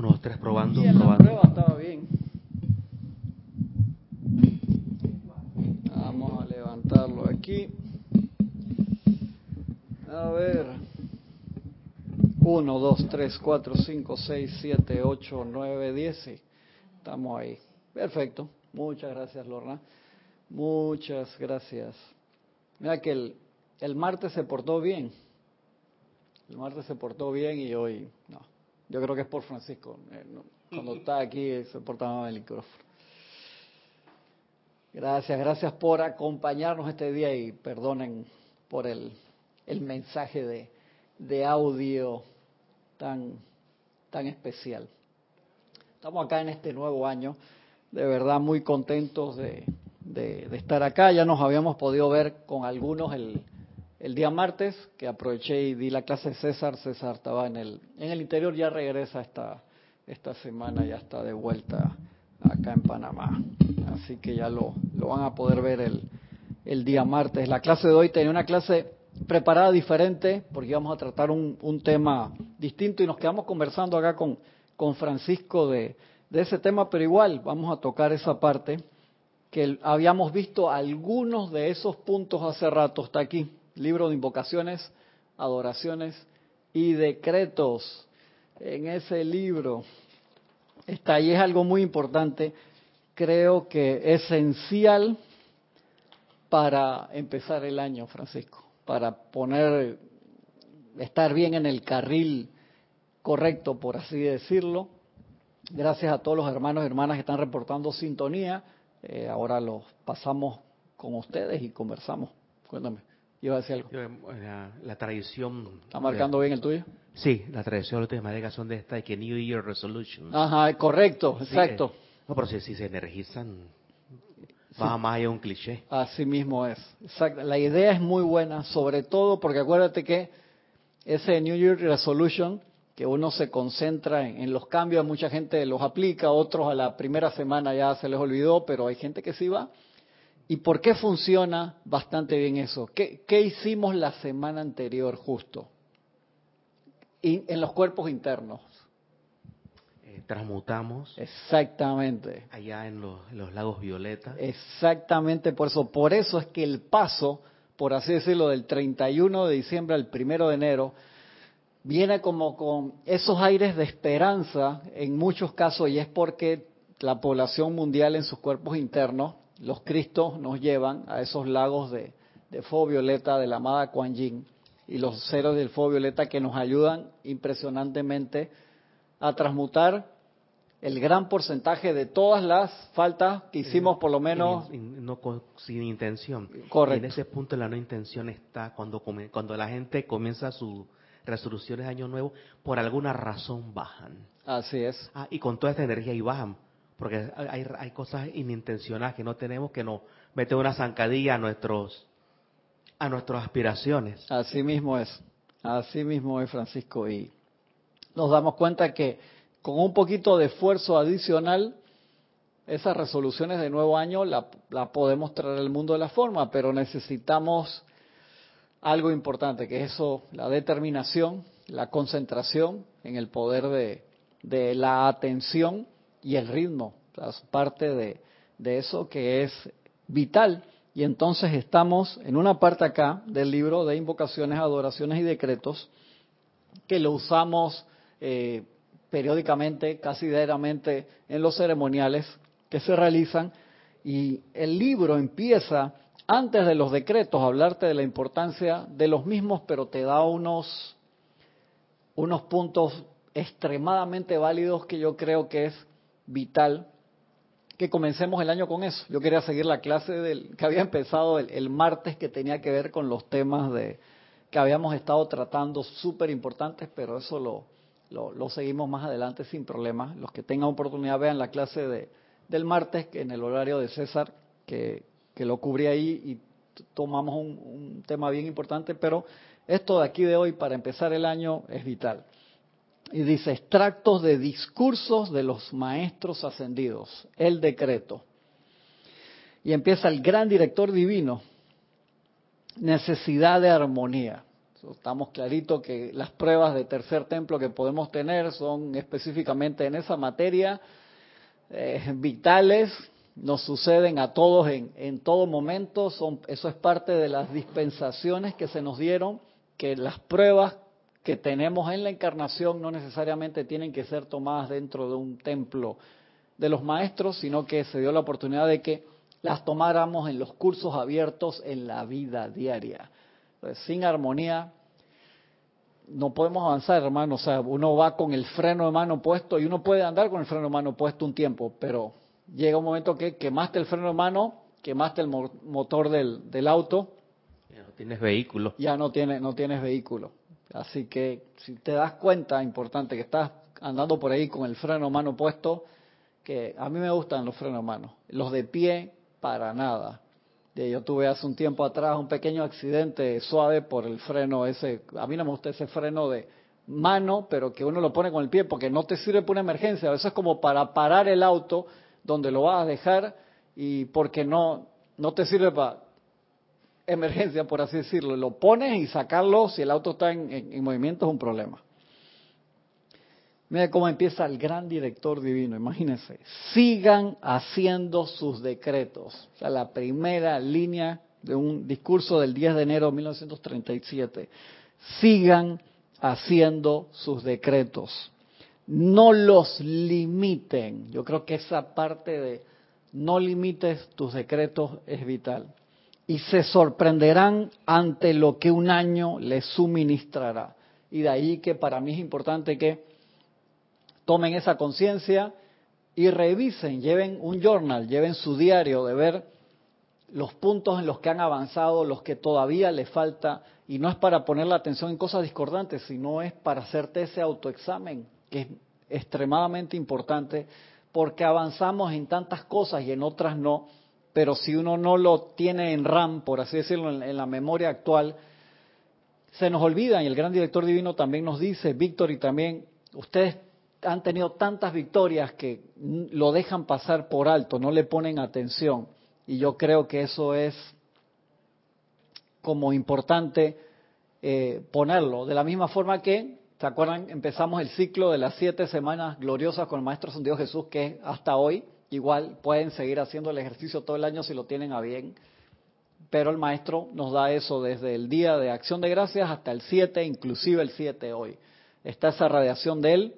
Uno, dos, tres, probando, en la probando. prueba estaba bien. Vamos a levantarlo aquí. A ver. 1, 2, 3, 4, 5, 6, 7, 8, 9, 10. Sí. Estamos ahí. Perfecto. Muchas gracias, Lorna. Muchas gracias. Mira que el, el martes se portó bien. El martes se portó bien y hoy no. Yo creo que es por Francisco. Eh, Cuando está aquí se porta mal el micrófono. Gracias, gracias por acompañarnos este día y perdonen por el, el mensaje de, de audio tan, tan especial. Estamos acá en este nuevo año, de verdad muy contentos de, de, de estar acá. Ya nos habíamos podido ver con algunos el, el día martes, que aproveché y di la clase de César. César estaba en el, en el interior, ya regresa esta, esta semana, ya está de vuelta acá en Panamá. Así que ya lo, lo van a poder ver el, el día martes. La clase de hoy tenía una clase preparada diferente, porque íbamos a tratar un, un tema distinto y nos quedamos conversando acá con, con Francisco de, de ese tema, pero igual vamos a tocar esa parte que habíamos visto algunos de esos puntos hace rato, está aquí, libro de invocaciones, adoraciones y decretos. En ese libro está y es algo muy importante, creo que esencial para empezar el año, Francisco, para poner, estar bien en el carril correcto, por así decirlo. Gracias a todos los hermanos y hermanas que están reportando sintonía. Eh, ahora los pasamos con ustedes y conversamos. Cuéntame, iba a decir algo. La, la tradición. ¿Está marcando bien el tuyo? Sí, la tradición de las son de esta de que New Year Resolutions. Ajá, correcto, Sí, exacto. eh, no, pero si, si se energizan, va más allá de un cliché. Así mismo es. Exacto. La idea es muy buena, sobre todo porque acuérdate que ese New Year Resolution, que uno se concentra en, en los cambios, mucha gente los aplica, otros a la primera semana ya se les olvidó, pero hay gente que sí va. ¿Y por qué funciona bastante bien eso? ¿Qué, qué hicimos la semana anterior justo? En los cuerpos internos. Eh, transmutamos Exactamente. allá en los, en los lagos Violeta. Exactamente por eso. Por eso es que el paso, por así decirlo, del 31 de diciembre al 1 de enero, viene como con esos aires de esperanza en muchos casos y es porque la población mundial en sus cuerpos internos, los cristos nos llevan a esos lagos de, de fuego violeta de la amada Kuan Yin y los ceros del fuego violeta que nos ayudan impresionantemente a transmutar el gran porcentaje de todas las faltas que hicimos por lo menos no con- sin intención. Correcto. Y en ese punto la no intención está cuando, cuando la gente comienza sus resoluciones de año nuevo, por alguna razón bajan. así es Ah, y con toda esta energía y bajan. Porque hay, hay cosas inintencionales que no tenemos que nos meten una zancadilla a nuestros a nuestras aspiraciones. así mismo es así mismo es Francisco y nos damos cuenta que con un poquito de esfuerzo adicional esas resoluciones de nuevo año la, la podemos traer al mundo de la forma pero necesitamos algo importante que es eso la determinación la concentración en el poder de, de la atención y el ritmo o parte de, de eso que es vital. Y entonces estamos en una parte acá del libro de invocaciones, adoraciones y decretos que lo usamos eh, periódicamente, casi diariamente en los ceremoniales que se realizan. Y el libro empieza antes de los decretos a hablarte de la importancia de los mismos, pero te da unos unos puntos extremadamente válidos que yo creo que es vital que comencemos el año con eso. Yo quería seguir la clase del, que había empezado el, el martes que tenía que ver con los temas de que habíamos estado tratando súper importantes, pero eso lo, lo, lo seguimos más adelante sin problema. Los que tengan oportunidad vean la clase de, del martes que en el horario de César, que, que lo cubrí ahí y tomamos un tema bien importante, pero esto de aquí de hoy para empezar el año es vital. Y dice, extractos de discursos de los maestros ascendidos, el decreto. Y empieza el gran director divino, necesidad de armonía. Estamos claritos que las pruebas de tercer templo que podemos tener son específicamente en esa materia, eh, vitales, nos suceden a todos en, en todo momento, son, eso es parte de las dispensaciones que se nos dieron, que las pruebas que tenemos en la encarnación no necesariamente tienen que ser tomadas dentro de un templo de los maestros, sino que se dio la oportunidad de que las tomáramos en los cursos abiertos en la vida diaria. sin armonía no podemos avanzar, hermano. O sea, uno va con el freno de mano puesto y uno puede andar con el freno de mano puesto un tiempo, pero llega un momento que quemaste el freno de mano, quemaste el motor del, del auto. Ya no tienes vehículo. Ya no tienes, no tienes vehículo. Así que si te das cuenta, importante, que estás andando por ahí con el freno mano puesto, que a mí me gustan los frenos mano. Los de pie, para nada. Yo tuve hace un tiempo atrás un pequeño accidente suave por el freno ese. A mí no me gusta ese freno de mano, pero que uno lo pone con el pie porque no te sirve para una emergencia. A veces es como para parar el auto donde lo vas a dejar y porque no, no te sirve para emergencia, por así decirlo. Lo pones y sacarlo si el auto está en movimiento es un problema. Mira cómo empieza el gran director divino, imagínense. Sigan haciendo sus decretos. O sea, la primera línea de un discurso del 10 de enero de 1937. Sigan haciendo sus decretos. No los limiten. Yo creo que esa parte de no limites tus decretos es vital. Y se sorprenderán ante lo que un año les suministrará. Y de ahí que para mí es importante que tomen esa conciencia y revisen, lleven un journal, lleven su diario de ver los puntos en los que han avanzado, los que todavía les falta, y no es para poner la atención en cosas discordantes, sino es para hacerte ese autoexamen, que es extremadamente importante, porque avanzamos en tantas cosas y en otras no, pero si uno no lo tiene en RAM, por así decirlo, en, la memoria actual, se nos olvida, y el gran director divino también nos dice, Víctor, y también ustedes han tenido tantas victorias que lo dejan pasar por alto, no le ponen atención. Y yo creo que eso es como importante eh, ponerlo. De la misma forma que, ¿se acuerdan? Empezamos el ciclo de las siete semanas gloriosas con el Maestro San Dios Jesús, que hasta hoy igual pueden seguir haciendo el ejercicio todo el año si lo tienen a bien. Pero el Maestro nos da eso desde el día de acción de gracias hasta el 7, inclusive el 7 hoy. Está esa radiación de Él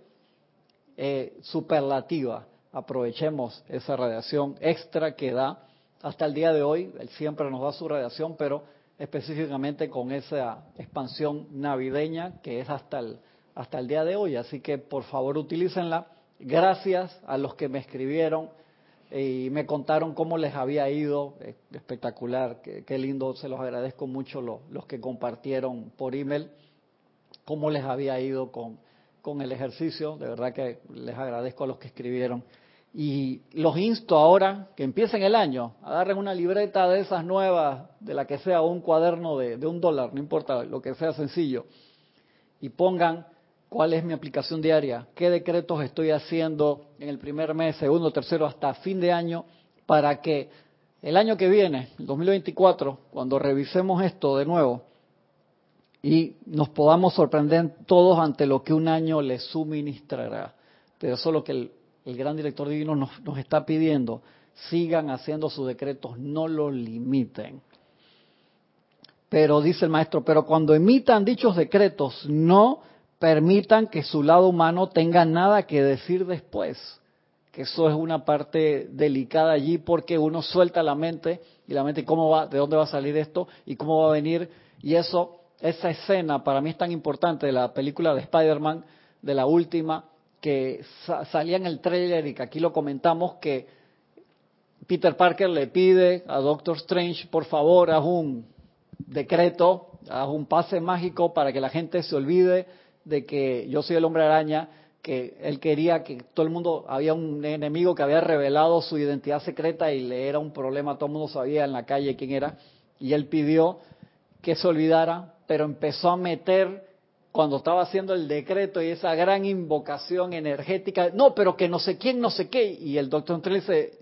eh, superlativa. Aprovechemos esa radiación extra que da hasta el día de hoy. Él siempre nos da su radiación, pero específicamente con esa expansión navideña que es hasta el, hasta el día de hoy. Así que por favor utilícenla. Gracias a los que me escribieron y me contaron cómo les había ido. Espectacular, qué, lindo, se los agradezco mucho los que compartieron por email cómo les había ido con, con el ejercicio, de verdad que les agradezco a los que escribieron. Y los insto ahora que empiecen el año, agarren una libreta de esas nuevas, de la que sea, un cuaderno de, de un dólar, no importa, lo que sea sencillo, y pongan cuál es mi aplicación diaria, qué decretos estoy haciendo en el primer mes, segundo, tercero, hasta fin de año, para que el año que viene, el 2024, cuando revisemos esto de nuevo, y nos podamos sorprender todos ante lo que un año le suministrará. Pero eso es lo que el, gran director divino nos, nos está pidiendo. Sigan haciendo sus decretos, no los limiten. Pero dice el maestro, pero cuando emitan dichos decretos, no permitan que su lado humano tenga nada que decir después. Que eso es una parte delicada allí porque uno suelta la mente y la mente, ¿cómo va? ¿De dónde va a salir esto? ¿Y cómo va a venir? Y eso esa escena para mí es tan importante de la película de Spider-Man, de la última, que salía en el trailer y que aquí lo comentamos, que Peter Parker le pide a Doctor Strange, por favor, haz un decreto, haz un pase mágico para que la gente se olvide de que yo soy el hombre araña, que él quería que todo el mundo, había un enemigo que había revelado su identidad secreta y le era un problema, todo el mundo sabía en la calle quién era, y él pidió que se olvidara pero empezó a meter cuando estaba haciendo el decreto y esa gran invocación energética, no, pero que no sé quién, no sé qué, y el doctor le dice,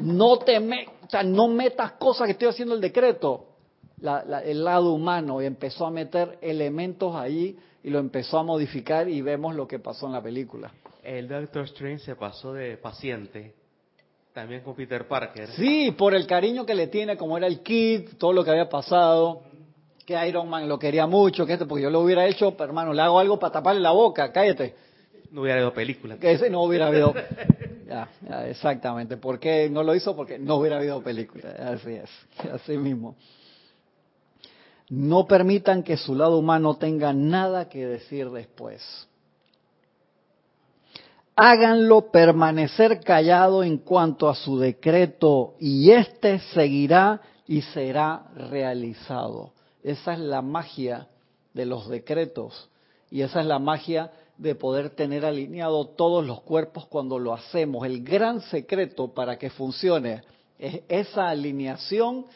no te me, o sea, no metas cosas que estoy haciendo el decreto. El lado humano y empezó a meter elementos ahí y lo empezó a modificar y vemos lo que pasó en la película. El Doctor Strange se pasó de paciente también con Peter Parker. Sí, por el cariño que le tiene, como era el kid, todo lo que había pasado, que Iron Man lo quería mucho, que este, porque yo lo hubiera hecho, pero hermano, le hago algo para taparle la boca, cállate. No hubiera habido película. Que ese no hubiera habido. ya, exactamente. ¿Por qué no lo hizo? Porque no hubiera habido película. Así es, así mismo. No permitan que su lado humano tenga nada que decir después. Háganlo permanecer callado en cuanto a su decreto y éste seguirá y será realizado. Esa es la magia de los decretos y esa es la magia de poder tener alineado todos los cuerpos cuando lo hacemos. El gran secreto para que funcione es esa alineación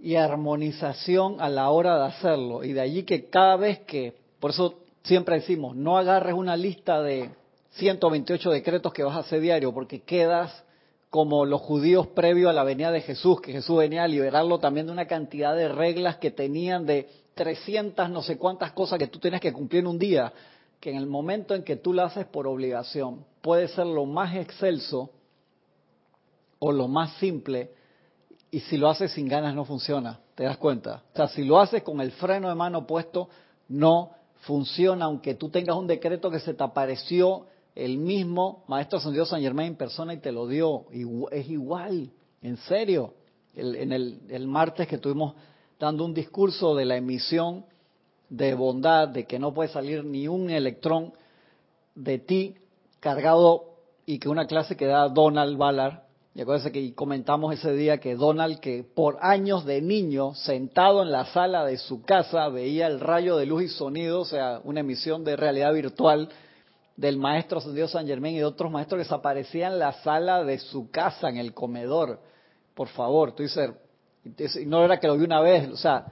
y armonización a la hora de hacerlo. Y de allí que cada vez que, por eso siempre decimos, no agarres una lista de 128 decretos que vas a hacer diario, porque quedas como los judíos previo a la venida de Jesús, que Jesús venía a liberarlo también de una cantidad de reglas que tenían de 300 no sé cuántas cosas que tú tienes que cumplir en un día, que en el momento en que tú lo haces por obligación, puede ser lo más excelso o lo más simple, y si lo haces sin ganas no funciona, ¿te das cuenta? O sea, si lo haces con el freno de mano puesto, no funciona, aunque tú tengas un decreto que se te apareció el mismo Maestro Dios San Germain en persona y te lo dio, es igual, en serio. en el, el martes que estuvimos dando un discurso de la emisión de bondad, de que no puede salir ni un electrón de ti cargado y que una clase que da Donald Ballard, y acuérdense que comentamos ese día que Donald, que por años de niño, sentado en la sala de su casa, veía el rayo de luz y sonido, o sea, una emisión de realidad virtual del maestro Dios San Germán y de otros maestros que desaparecían en la sala de su casa, en el comedor. Por favor, tú dices, no era que lo vi una vez, o sea,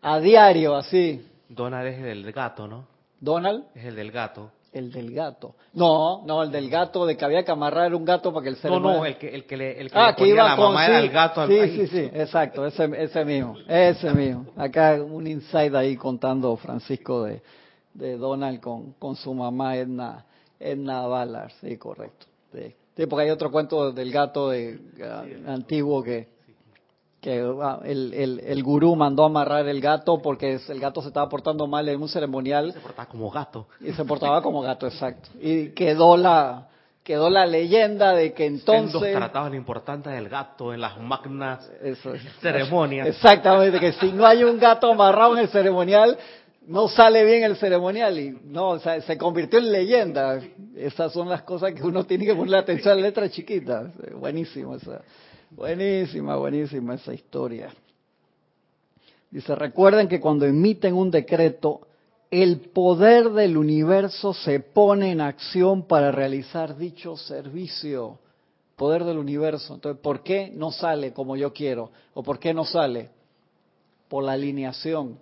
a diario así. Donald es el del gato, ¿no? Donald. Es el del gato. El del gato. No, no, el del gato, de que había que amarrar un gato para que el ser No, no, el que, el que le, el que ah, le que iba la con, mamá sí, era el gato al Sí, país. sí, sí, exacto, ese, ese mismo, ese mismo. Acá un inside ahí contando Francisco de, de Donald con, con su mamá Edna, Edna Ballard, sí, correcto. Sí. Sí, porque hay otro cuento del gato de, uh, antiguo que, que uh, el, el, el, gurú mandó amarrar el gato porque el gato se estaba portando mal en un ceremonial. Se portaba como gato. Y se portaba como gato, exacto. Y quedó la quedó la leyenda de que entonces... Sendos trataban lo importante del gato en las magnas Eso ceremonias. Exactamente, que si no hay un gato amarrado en el ceremonial, no sale bien el ceremonial y no, o sea, se convirtió en leyenda. Esas son las cosas que uno tiene que poner atención a la letra chiquita. Buenísimo esa. Buenísima, buenísima esa historia. Dice, recuerden que cuando emiten un decreto, el poder del universo se pone en acción para realizar dicho servicio. Poder del universo. Entonces, ¿por qué no sale como yo quiero? ¿O por qué no sale? Por la alineación.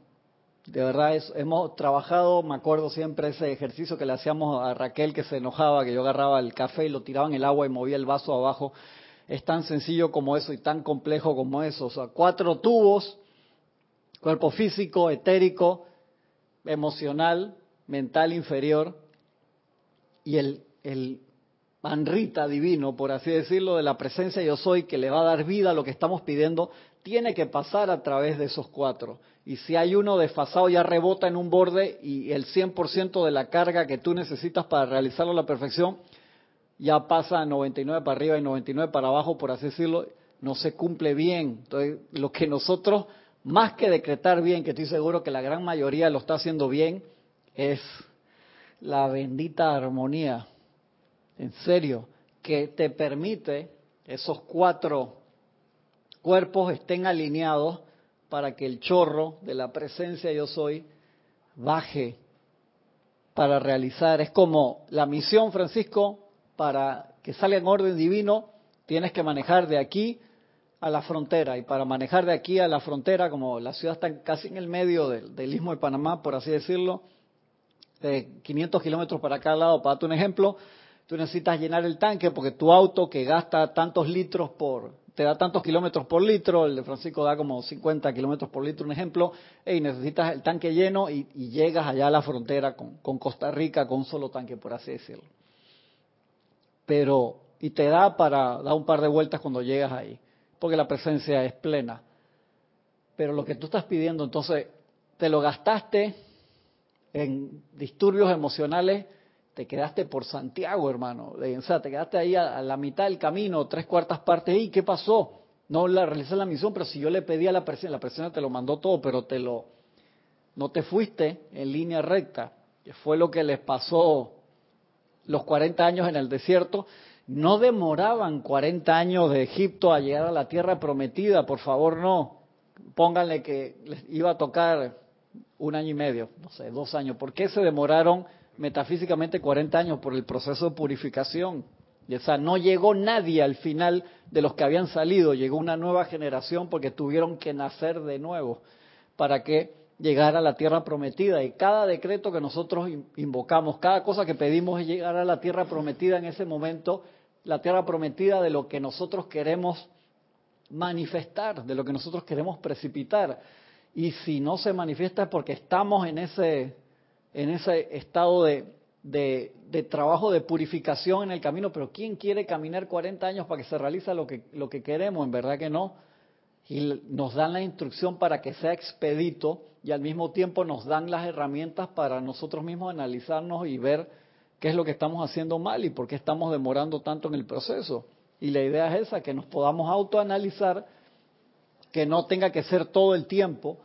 De verdad, hemos trabajado, me acuerdo siempre ese ejercicio que le hacíamos a Raquel que se enojaba, que yo agarraba el café y lo tiraba en el agua y movía el vaso abajo es tan sencillo como eso y tan complejo como eso. O sea, cuatro tubos, cuerpo físico, etérico, emocional, mental inferior y el, el manrita divino, por así decirlo, de la presencia yo soy que le va a dar vida a lo que estamos pidiendo, tiene que pasar a través de esos cuatro. Y si hay uno desfasado ya rebota en un borde y el 100% de la carga que tú necesitas para realizarlo a la perfección ya pasa a 99 para arriba y 99 para abajo, por así decirlo, no se cumple bien. Entonces, lo que nosotros, más que decretar bien, que estoy seguro que la gran mayoría lo está haciendo bien, es la bendita armonía. En serio, que te permite esos cuatro cuerpos estén alineados para que el chorro de la presencia yo soy baje para realizar. Es como la misión, Francisco, para que salga en orden divino, tienes que manejar de aquí a la frontera. Y para manejar de aquí a la frontera, como la ciudad está casi en el medio del, istmo de Panamá, por así decirlo, de 500 kilómetros para cada lado, para darte un ejemplo, tú necesitas llenar el tanque porque tu auto que gasta tantos litros por te da tantos kilómetros por litro, el de Francisco da como 50 kilómetros por litro, un ejemplo, y necesitas el tanque lleno y, llegas allá a la frontera con, con, Costa Rica con un solo tanque, por así decirlo. Pero, y te da para dar un par de vueltas cuando llegas ahí, porque la presencia es plena. Pero lo que tú estás pidiendo, entonces, te lo gastaste en disturbios emocionales, te quedaste por Santiago, hermano. O sea, te quedaste ahí a, la mitad del camino, tres cuartas partes. ¿Y qué pasó? No la realicé la misión, pero si yo le pedí a la persona, la persona te lo mandó todo, pero te lo, no te fuiste en línea recta, que fue lo que les pasó los 40 años en el desierto. No demoraban 40 años de Egipto a llegar a la tierra prometida, por favor, no. Pónganle que les iba a tocar un año y medio, no sé, dos años. ¿Por qué se demoraron metafísicamente 40 años por el proceso de purificación? Y, o no llegó nadie al final de los que habían salido, llegó una nueva generación porque tuvieron que nacer de nuevo para que llegara a la tierra prometida. Y cada decreto que nosotros invocamos, cada cosa que pedimos es llegar a la tierra prometida en ese momento, la tierra prometida de lo que nosotros queremos manifestar, de lo que nosotros queremos precipitar y si no se manifiesta es porque estamos en ese, en ese estado de, de, trabajo de purificación en el camino, pero ¿quién quiere caminar 40 años para que se realice lo que, lo que queremos? En verdad que no. Y nos dan la instrucción para que sea expedito y al mismo tiempo nos dan las herramientas para nosotros mismos analizarnos y ver qué es lo que estamos haciendo mal y por qué estamos demorando tanto en el proceso. Y la idea es esa, que nos podamos autoanalizar que no tenga que ser todo el tiempo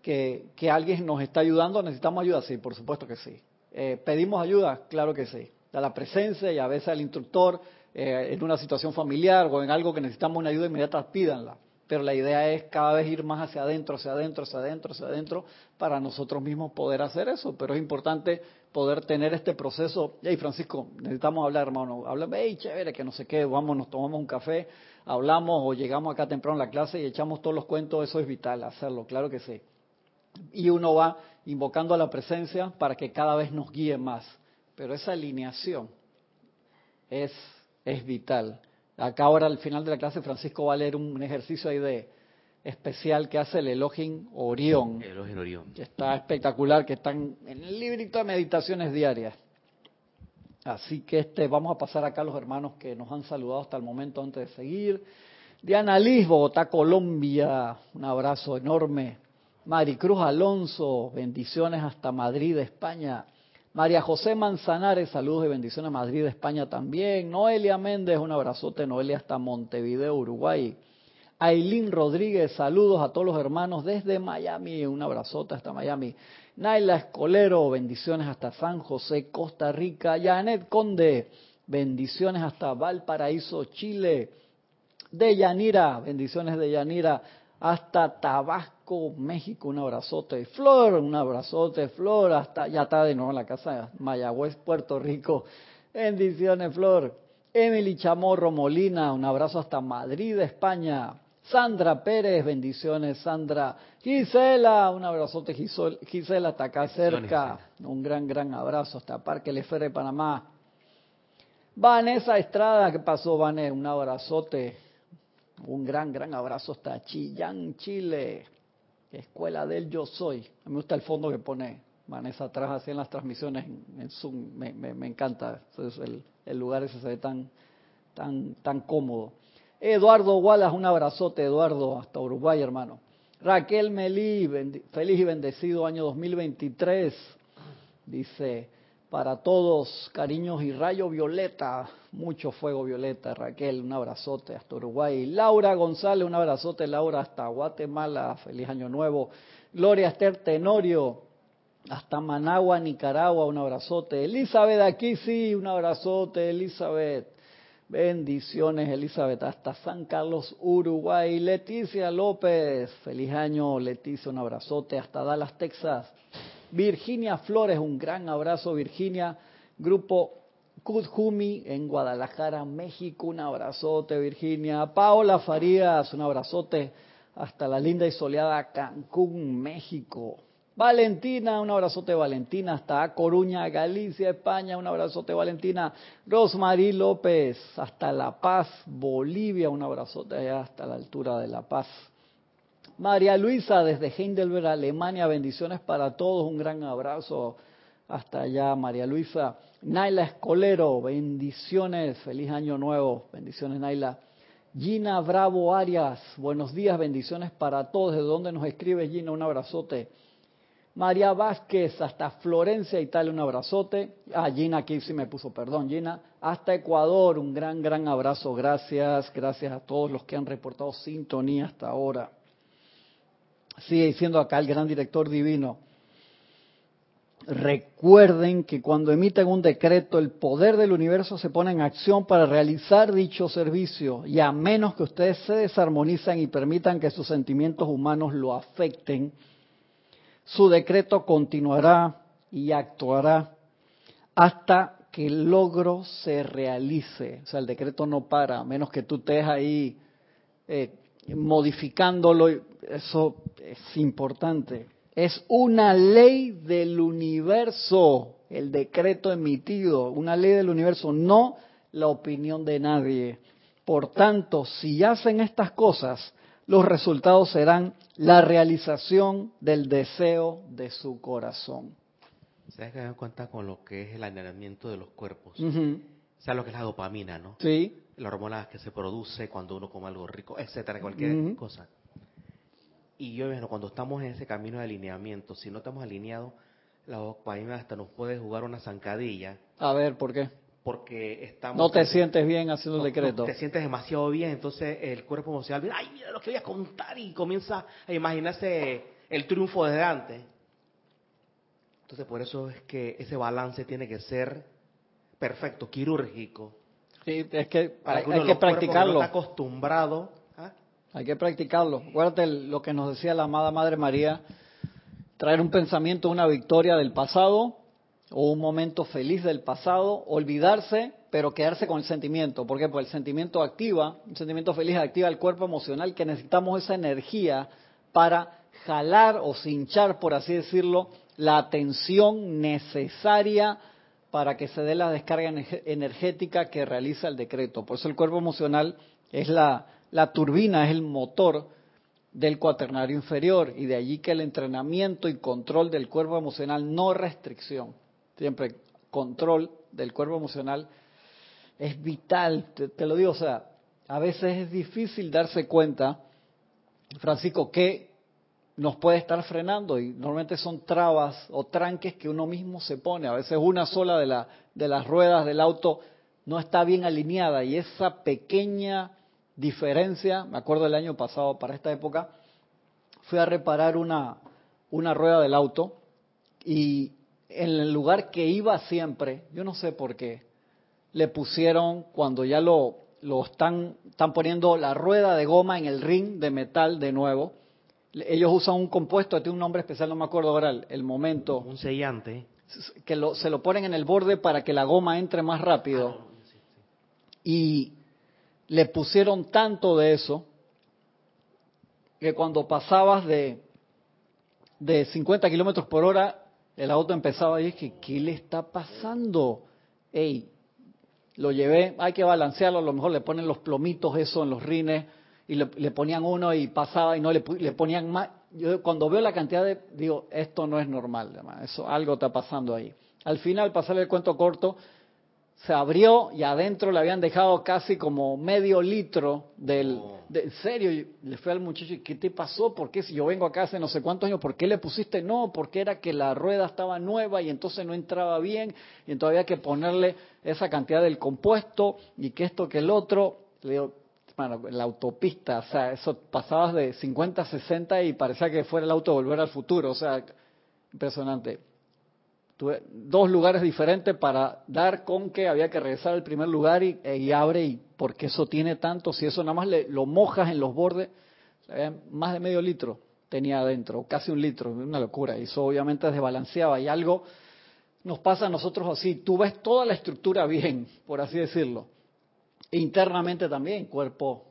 que, alguien nos está ayudando. ¿Necesitamos ayuda? Sí, por supuesto que sí. Eh, ¿Pedimos ayuda? Claro que sí. A la presencia y a veces al instructor eh, en una situación familiar o en algo que necesitamos una ayuda inmediata, pídanla. Pero la idea es cada vez ir más hacia adentro, hacia adentro, hacia adentro, hacia adentro, para nosotros mismos poder hacer eso. Pero es importante poder tener este proceso. Hey, Francisco, necesitamos hablar, hermano. Háblame, hey, chévere, que no sé qué, vamos, nos tomamos un café hablamos o llegamos acá temprano a la clase y echamos todos los cuentos, eso es vital, hacerlo, claro que sí. Y uno va invocando a la presencia para que cada vez nos guíe más. Pero esa alineación es, es vital. Acá ahora al final de la clase Francisco va a leer un ejercicio ahí de especial que hace el Elohim Orión. Elohim Orión. Que está espectacular, que están en el librito de meditaciones diarias. Así que este, vamos a pasar acá a los hermanos que nos han saludado hasta el momento antes de seguir. Diana Liz, Bogotá, Colombia, un abrazo enorme. Maricruz Alonso, bendiciones hasta Madrid, España. María José Manzanares, saludos y bendiciones a Madrid, España también. Noelia Méndez, un abrazote, Noelia hasta Montevideo, Uruguay. Ailín Rodríguez, saludos a todos los hermanos desde Miami, un abrazote hasta Miami. Naila Escolero, bendiciones hasta San José, Costa Rica. Janet Conde, bendiciones hasta Valparaíso, Chile. De Yanira, bendiciones de Yanira hasta Tabasco, México, un abrazote. Flor, un abrazote. Flor, hasta, ya está de nuevo en la casa, Mayagüez, Puerto Rico. Bendiciones, Flor. Emily Chamorro Molina, un abrazo hasta Madrid, España. Sandra Pérez, bendiciones, Sandra. Gisela, un abrazote, Gisela, hasta acá cerca. Un gran, gran abrazo hasta Parque Lefere, Panamá. Vanessa Estrada, ¿qué pasó, Vanessa? Un abrazote, un gran, gran abrazo hasta Chillán, Chile. Escuela del Yo Soy. A mí me gusta el fondo que pone Vanessa atrás, así en las transmisiones en, Zoom. Me, encanta. el, el lugar ese se ve tan, tan, tan cómodo. Eduardo Wallace, un abrazote, Eduardo, hasta Uruguay, hermano. Raquel Melí, feliz y bendecido año 2023. Dice, para todos, cariños y rayo violeta, mucho fuego violeta. Raquel, un abrazote hasta Uruguay. Laura González, un abrazote, Laura, hasta Guatemala. Feliz año nuevo. Gloria Esther Tenorio, hasta Managua, Nicaragua, un abrazote. Elizabeth, aquí sí, un abrazote, Elizabeth. Bendiciones, Elizabeth, hasta San Carlos, Uruguay. Leticia López, feliz año, Leticia, un abrazote, hasta Dallas, Texas. Virginia Flores, un gran abrazo, Virginia. Grupo Kudjumi en Guadalajara, México, un abrazote, Virginia. Paola Farías, un abrazote, hasta la linda y soleada Cancún, México. Valentina, un abrazote Valentina, hasta Coruña, Galicia, España, un abrazote Valentina. Rosmarie López, hasta La Paz, Bolivia, un abrazote hasta la altura de La Paz. María Luisa, desde Heidelberg, Alemania, bendiciones para todos, un gran abrazo hasta allá, María Luisa. Naila Escolero, bendiciones, feliz año nuevo, bendiciones Naila. Gina Bravo Arias, buenos días, bendiciones para todos. ¿De dónde nos escribe Gina? Un abrazote. María Vázquez, hasta Florencia, Italia, un abrazote. Ah, Gina aquí sí me puso, perdón, Gina. Hasta Ecuador, un gran, gran abrazo. Gracias, gracias a todos los que han reportado sintonía hasta ahora. Sigue diciendo acá el gran director divino. Recuerden que cuando emiten un decreto, el poder del universo se pone en acción para realizar dicho servicio. Y a menos que ustedes se desarmonizan y permitan que sus sentimientos humanos lo afecten, su decreto continuará y actuará hasta que el logro se realice. O sea, el decreto no para, a menos que tú estés ahí eh, modificándolo. Eso es importante. Es una ley del universo, el decreto emitido, una ley del universo, no la opinión de nadie. Por tanto, si hacen estas cosas, los resultados serán la realización del deseo de su corazón. ¿Sabes que me cuenta con lo que es el alineamiento de los cuerpos? O sea, lo que es la dopamina, ¿no? Sí. La hormona que se produce cuando uno come algo rico, etcétera, cualquier cosa. Y yo, bueno, cuando estamos en ese camino de alineamiento, si no estamos alineados, la dopamina hasta nos puede jugar una zancadilla. A ver, ¿por qué? porque estamos... No te sientes bien haciendo el decreto. te sientes demasiado bien, entonces el cuerpo emocional, ay, mira lo que voy a contar y comienza a imaginarse el triunfo desde antes. Entonces por eso es que ese balance tiene que ser perfecto, quirúrgico. Sí, es que hay, que practicarlo. está acostumbrado. ¿ah? Hay que practicarlo. Acuérdate lo que nos decía la amada Madre María, traer un pensamiento, una victoria del pasado o un momento feliz del pasado, olvidarse, pero quedarse con el sentimiento. ¿Por qué? Porque el sentimiento activa, un sentimiento feliz activa el cuerpo emocional, que necesitamos esa energía para jalar o cinchar, por así decirlo, la atención necesaria para que se dé la descarga energética que realiza el decreto. Por eso el cuerpo emocional es la, turbina, es el motor del cuaternario inferior y de allí que el entrenamiento y control del cuerpo emocional, no restricción, siempre control del cuerpo emocional es vital, te, lo digo, o sea, a veces es difícil darse cuenta, Francisco, que nos puede estar frenando y normalmente son trabas o tranques que uno mismo se pone. A veces una sola de, la, de las ruedas del auto no está bien alineada y esa pequeña diferencia, me acuerdo el año pasado para esta época, fui a reparar una, una rueda del auto y en el lugar que iba siempre, yo no sé por qué, le pusieron cuando ya lo, lo están, están poniendo la rueda de goma en el ring de metal de nuevo. Ellos usan un compuesto, tiene un nombre especial, no me acuerdo ahora el, momento. Un sellante. Que lo, se lo ponen en el borde para que la goma entre más rápido. Ah, y le pusieron tanto de eso que cuando pasabas de, de 50 kilómetros por hora el auto empezaba y dije, ¿qué le está pasando? Ey, lo llevé, hay que balancearlo, a lo mejor le ponen los plomitos eso en los rines y le, ponían uno y pasaba y no le, le ponían más. Yo cuando veo la cantidad de, digo, esto no es normal, eso algo está pasando ahí. Al final, pasarle el cuento corto, se abrió y adentro le habían dejado casi como medio litro del... De, en serio, le fue al muchacho, ¿qué te pasó? ¿Por qué si yo vengo acá hace no sé cuántos años, por qué le pusiste no? Porque era que la rueda estaba nueva y entonces no entraba bien y entonces había que ponerle esa cantidad del compuesto y que esto que el otro. Le digo, bueno, la autopista, o sea, eso pasabas de 50 a 60 y parecía que fuera el auto volver al futuro, o sea, impresionante. Dos lugares diferentes para dar con que había que regresar al primer lugar y, e, abre y porque eso tiene tanto, si eso nada más le, lo mojas en los bordes, más de medio litro tenía adentro, casi un litro, una locura, y eso obviamente desbalanceaba. Y algo nos pasa a nosotros así, tú ves toda la estructura bien, por así decirlo, internamente también, cuerpo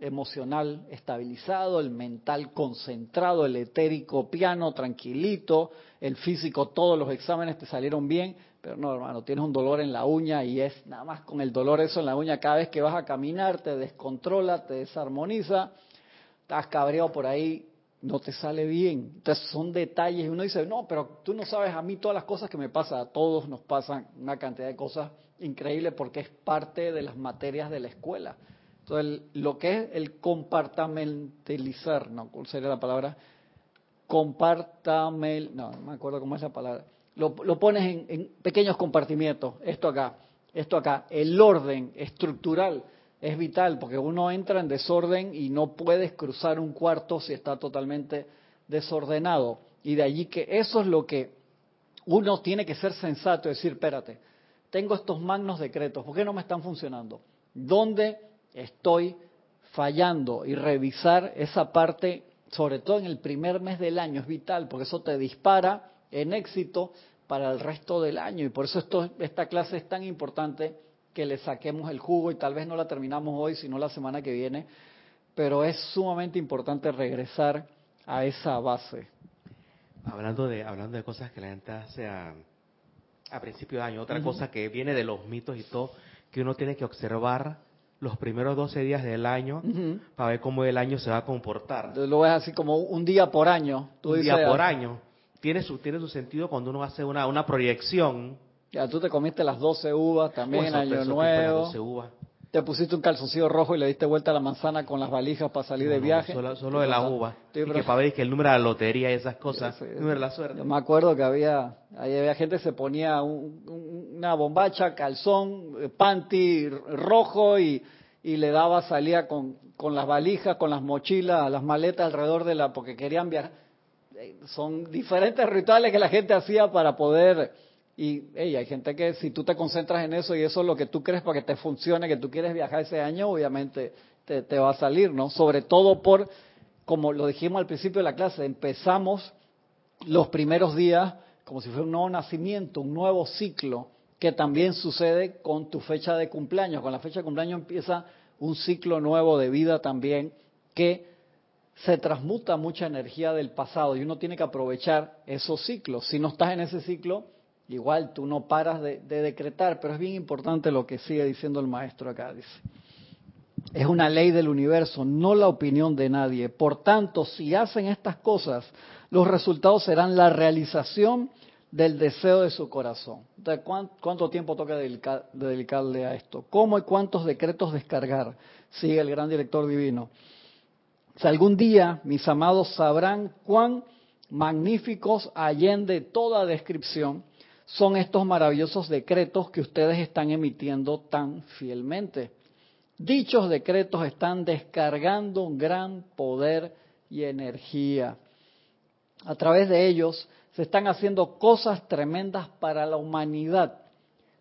emocional estabilizado, el mental concentrado, el etérico piano, tranquilito, el físico, todos los exámenes te salieron bien, pero no, hermano, tienes un dolor en la uña y es nada más con el dolor eso en la uña, cada vez que vas a caminar te descontrola, te desarmoniza, estás cabreado por ahí, no te sale bien. Entonces son detalles y uno dice, no, pero tú no sabes a mí todas las cosas que me pasan, a todos nos pasan una cantidad de cosas increíbles porque es parte de las materias de la escuela. Entonces, lo que es el compartamentalizar, ¿no? ¿Cuál sería la palabra? Compartamel, no, no me acuerdo cómo es la palabra. Lo, pones en, en, pequeños compartimientos, esto acá, esto acá. El orden estructural es vital porque uno entra en desorden y no puedes cruzar un cuarto si está totalmente desordenado. Y de allí que eso es lo que uno tiene que ser sensato, decir, espérate, tengo estos magnos decretos, ¿por qué no me están funcionando? ¿Dónde estoy fallando y revisar esa parte, sobre todo en el primer mes del año, es vital, porque eso te dispara en éxito para el resto del año. Y por eso esto, esta clase es tan importante que le saquemos el jugo y tal vez no la terminamos hoy, sino la semana que viene, pero es sumamente importante regresar a esa base. Hablando de, hablando de cosas que la gente hace a, a principio de año, otra cosa que viene de los mitos y todo, que uno tiene que observar los primeros 12 días del año para ver cómo el año se va a comportar. Lo ves así como un día por año. un día por año. Tiene su, tiene su sentido cuando uno hace una, una proyección. Ya, tú te comiste las 12 uvas también, en Año Nuevo. 12 uvas. Te pusiste un calzoncillo rojo y le diste vuelta a la manzana con las valijas para salir de viaje. solo, de la uva. y que para ver que el número de la lotería y esas cosas, el número de la suerte. Yo me acuerdo que había, había gente que se ponía una bombacha, calzón, eh, panty rojo y, y le daba, salía con, con las valijas, con las mochilas, las maletas alrededor de la, porque querían viajar. Eh, son diferentes rituales que la gente hacía para poder y hay gente que si tú te concentras en eso y eso es lo que tú crees para que te funcione, que tú quieres viajar ese año, obviamente te, te va a salir, ¿no? Sobre todo por, como lo dijimos al principio de la clase, empezamos los primeros días como si fuera un nuevo nacimiento, un nuevo ciclo, que también sucede con tu fecha de cumpleaños. Con la fecha de cumpleaños empieza un ciclo nuevo de vida también que se transmuta mucha energía del pasado y uno tiene que aprovechar esos ciclos. Si no estás en ese ciclo, Igual tú no paras de, decretar, pero es bien importante lo que sigue diciendo el maestro acá. Dice, es una ley del universo, no la opinión de nadie. Por tanto, si hacen estas cosas, los resultados serán la realización del deseo de su corazón. Entonces, ¿cuánto tiempo toca dedicarle a esto? ¿Cómo y cuántos decretos descargar? Sigue el gran director divino. Si algún día, mis amados, sabrán cuán magníficos allende toda descripción son estos maravillosos decretos que ustedes están emitiendo tan fielmente. Dichos decretos están descargando un gran poder y energía. A través de ellos se están haciendo cosas tremendas para la humanidad.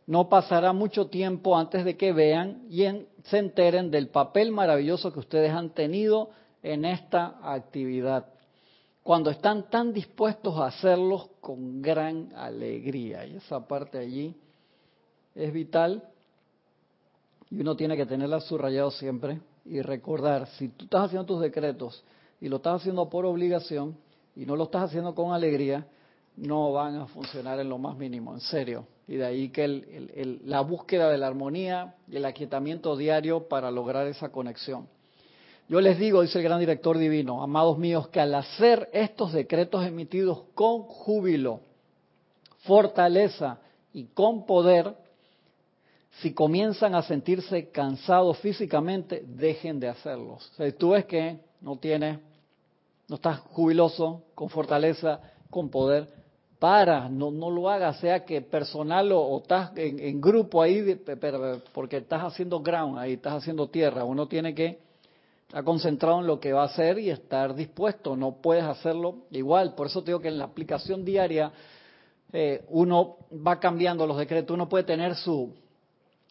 No pasará mucho tiempo antes de que vean y se enteren del papel maravilloso que ustedes han tenido en esta actividad cuando están tan dispuestos a hacerlos con gran alegría. Y esa parte allí es vital y uno tiene que tenerla subrayado siempre y recordar, si tú estás haciendo tus decretos y lo estás haciendo por obligación y no lo estás haciendo con alegría, no van a funcionar en lo más mínimo, en serio. Y de ahí que la búsqueda de la armonía y el aquietamiento diario para lograr esa conexión. Yo les digo, dice el gran director divino, amados míos, que al hacer estos decretos emitidos con júbilo, fortaleza y con poder, si comienzan a sentirse cansados físicamente, dejen de hacerlos. O sea, si tú ves que no tienes, no estás jubiloso, con fortaleza, con poder, para, no, no lo hagas, sea que personal o, estás en, en, grupo ahí, porque estás haciendo ground ahí, estás haciendo tierra. Uno tiene que Está concentrado en lo que va a hacer y estar dispuesto. No puedes hacerlo igual. Por eso te digo que en la aplicación diaria eh, uno va cambiando los decretos. Uno puede tener su,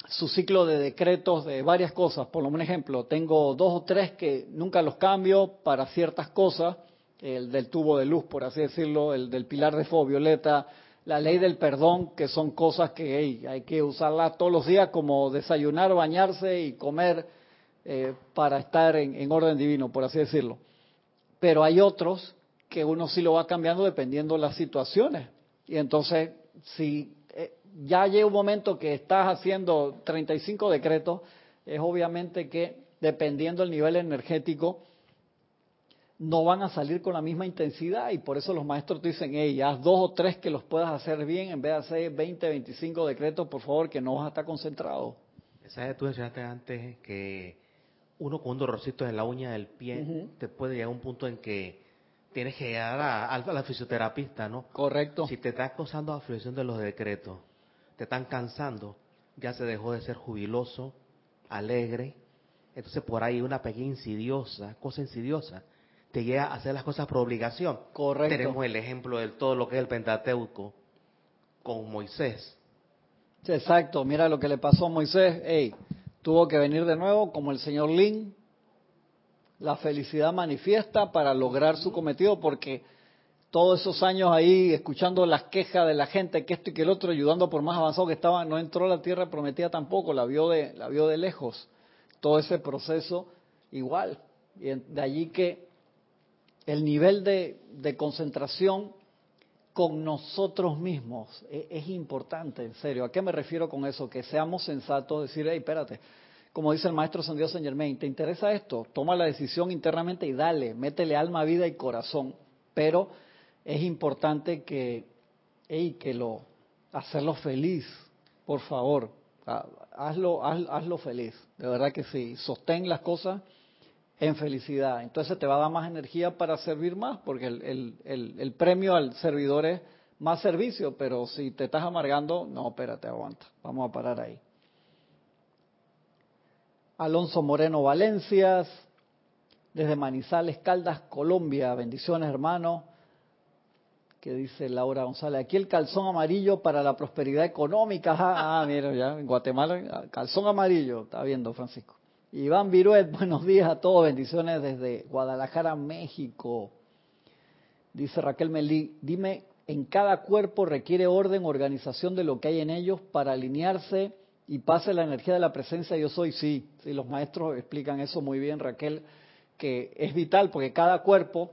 su ciclo de decretos de varias cosas. Por un ejemplo, tengo dos o tres que nunca los cambio para ciertas cosas. El del tubo de luz, por así decirlo, el del pilar de fuego violeta, la ley del perdón, que son cosas que hay que usarlas todos los días como desayunar, bañarse y comer eh, para estar en, en orden divino, por así decirlo. Pero hay otros que uno sí lo va cambiando dependiendo de las situaciones. Y entonces, si eh, ya llega un momento que estás haciendo 35 decretos, es obviamente que dependiendo del nivel energético, no van a salir con la misma intensidad y por eso los maestros te dicen, hey, haz dos o tres que los puedas hacer bien en vez de hacer 20, 25 decretos, por favor, que no vas a estar concentrado. ¿Sabes? Tú decías antes que uno con un dolorcito en la uña del pie te puede llegar a un punto en que tienes que llegar a, la fisioterapista, ¿no? Correcto. Si te está causando la fluición de los decretos, te están cansando, ya se dejó de ser jubiloso, alegre, entonces por ahí una pequeña insidiosa, cosa insidiosa, te llega a hacer las cosas por obligación. Correcto. Tenemos el ejemplo de todo lo que es el Pentateuco con Moisés. Exacto, mira lo que le pasó a Moisés. Hey, tuvo que venir de nuevo como el señor Lin. La felicidad manifiesta para lograr su cometido porque todos esos años ahí escuchando las quejas de la gente que esto y que el otro, ayudando por más avanzado que estaba, no entró a la tierra prometida tampoco, la vio de, la vio de lejos. Todo ese proceso igual. Y de allí que el nivel de, concentración con nosotros mismos es, es, importante, en serio. ¿A qué me refiero con eso? Que seamos sensatos, decir, hey, espérate, como dice el maestro San Dios Saint Germain, ¿te interesa esto? Toma la decisión internamente y dale, métele alma, vida y corazón. Pero es importante que, hey, que lo, hacerlo feliz, por favor. Hazlo, hazlo feliz, de verdad que sí. Sostén las cosas en felicidad. Entonces te va a dar más energía para servir más, porque el, el, premio al servidor es más servicio, pero si te estás amargando, no, espérate, aguanta. Vamos a parar ahí. Alonso Moreno Valencias, desde Manizales, Caldas, Colombia. Bendiciones, hermano. Que dice Laura González. Aquí el calzón amarillo para la prosperidad económica. Ah, ah mira, ya en Guatemala, calzón amarillo. Está viendo, Francisco. Iván Viruet, buenos días a todos, bendiciones desde Guadalajara, México. Dice Raquel Melí, dime, ¿en cada cuerpo requiere orden, organización de lo que hay en ellos para alinearse y pase la energía de la presencia yo soy? Sí, sí, los maestros explican eso muy bien, Raquel, que es vital porque cada cuerpo,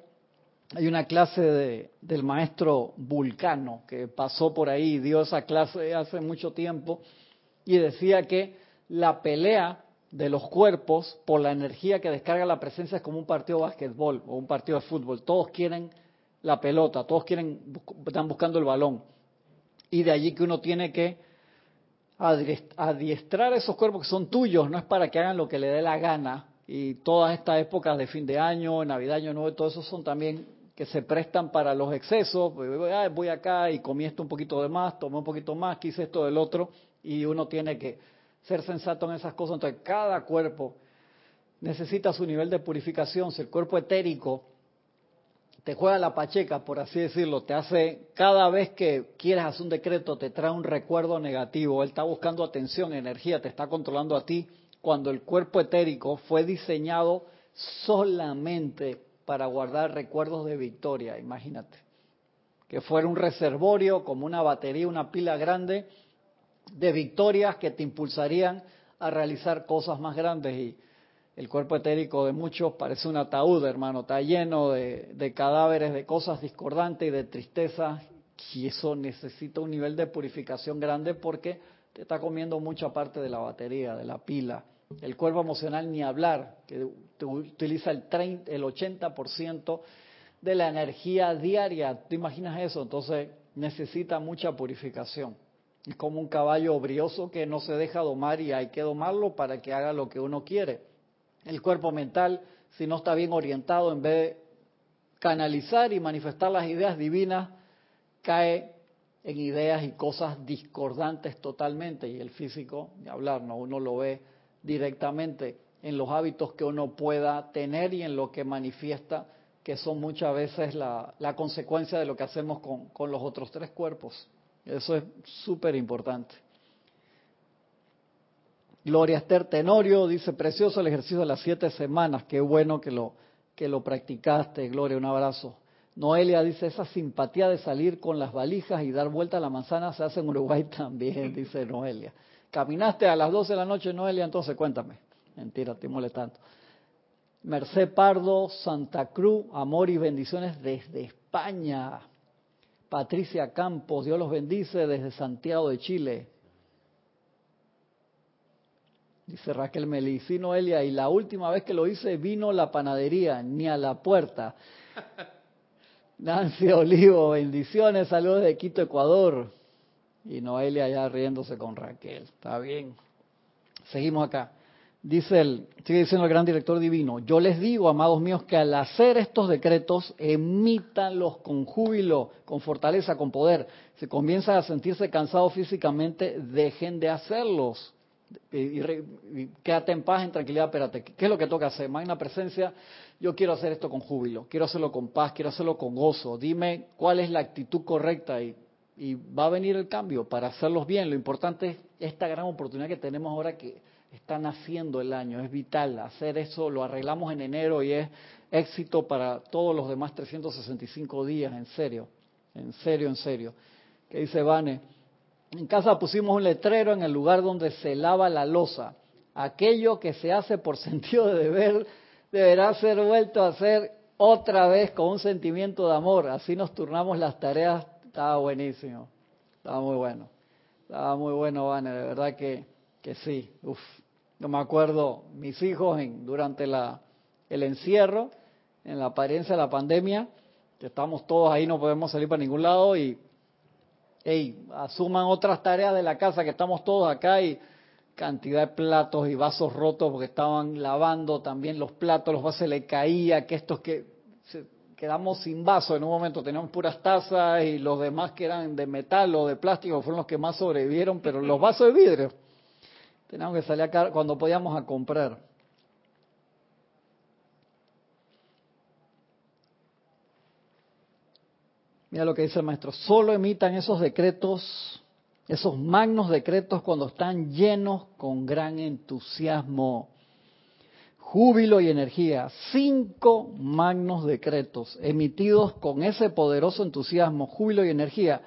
hay una clase de, del maestro Vulcano que pasó por ahí, dio esa clase hace mucho tiempo y decía que la pelea de los cuerpos por la energía que descarga la presencia es como un partido de básquetbol o un partido de fútbol. Todos quieren la pelota, todos quieren están buscando el balón. Y de allí que uno tiene que adiestrar esos cuerpos que son tuyos, no es para que hagan lo que le dé la gana. Y todas estas épocas de fin de año, Navidad, Año Nuevo, todo eso son también que se prestan para los excesos. Voy acá y comí esto un poquito de más, tomé un poquito más, quise esto del otro, y uno tiene que ser sensato en esas cosas. Entonces, cada cuerpo necesita su nivel de purificación. Si el cuerpo etérico te juega la pacheca, por así decirlo, te hace, cada vez que quieres hacer un decreto, te trae un recuerdo negativo. Él está buscando atención, energía, te está controlando a ti. Cuando el cuerpo etérico fue diseñado solamente para guardar recuerdos de victoria, imagínate. Que fuera un reservorio, como una batería, una pila grande, de victorias que te impulsarían a realizar cosas más grandes y el cuerpo etérico de muchos parece un ataúd, hermano, está lleno de, cadáveres, de cosas discordantes y de tristeza y eso necesita un nivel de purificación grande porque te está comiendo mucha parte de la batería, de la pila. El cuerpo emocional ni hablar, que utiliza el, 30, el 80% de la energía diaria. ¿Te imaginas eso? Entonces necesita mucha purificación. Es como un caballo brioso que no se deja domar y hay que domarlo para que haga lo que uno quiere. El cuerpo mental, si no está bien orientado, en vez de canalizar y manifestar las ideas divinas, cae en ideas y cosas discordantes totalmente. Y el físico, ni hablar, ¿no? uno lo ve directamente en los hábitos que uno pueda tener y en lo que manifiesta, que son muchas veces la, consecuencia de lo que hacemos con los otros tres cuerpos. Eso es súper importante. Gloria Esther Tenorio dice, precioso el ejercicio de las siete semanas, qué bueno que lo, que lo practicaste, Gloria, un abrazo. Noelia dice, esa simpatía de salir con las valijas y dar vuelta a la manzana se hace en Uruguay también, dice Noelia. ¿Caminaste a las 12 de la noche, Noelia? Entonces cuéntame. Mentira, estoy molestando. Merced Pardo, Santa Cruz, amor y bendiciones desde España. Patricia Campos, Dios los bendice desde Santiago de Chile. Dice Raquel Melicino Elia, y la última vez que lo hice vino la panadería, ni a la puerta. Nancy Olivo, bendiciones, saludos de Quito, Ecuador. Y Noelia ya riéndose con Raquel. Está bien. Seguimos acá. Dice el, sigue diciendo el gran director divino, yo les digo, amados míos, que al hacer estos decretos, emítanlos con júbilo, con fortaleza, con poder. Si comienzan a sentirse cansados físicamente, dejen de hacerlos. Y, quédate en paz, en tranquilidad, espérate. ¿Qué es lo que toca hacer? Magna presencia, yo quiero hacer esto con júbilo, quiero hacerlo con paz, quiero hacerlo con gozo. Dime cuál es la actitud correcta y, y va a venir el cambio para hacerlos bien. Lo importante es esta gran oportunidad que tenemos ahora que está naciendo el año, es vital hacer eso, lo arreglamos en enero y es éxito para todos los demás 365 días, en serio, en serio, en serio. ¿Qué dice Vane? En casa pusimos un letrero en el lugar donde se lava la losa. Aquello que se hace por sentido de deber deberá ser vuelto a hacer otra vez con un sentimiento de amor. Así nos turnamos las tareas. Estaba buenísimo. Estaba muy bueno. Estaba muy bueno, Vane. De verdad que que sí, uff, no me acuerdo, mis hijos en, durante la, el encierro, en la apariencia de la pandemia, que estamos todos ahí, no podemos salir para ningún lado y hey, asuman otras tareas de la casa que estamos todos acá y cantidad de platos y vasos rotos porque estaban lavando también los platos, los vasos se le caía, que estos que quedamos sin vasos en un momento, teníamos puras tazas y los demás que eran de metal o de plástico fueron los que más sobrevivieron, pero los vasos de vidrio Teníamos que salir acá cuando podíamos a comprar. Mira lo que dice el maestro. Solo emitan esos decretos, esos magnos decretos cuando están llenos con gran entusiasmo, júbilo y energía. Cinco magnos decretos emitidos con ese poderoso entusiasmo, júbilo y energía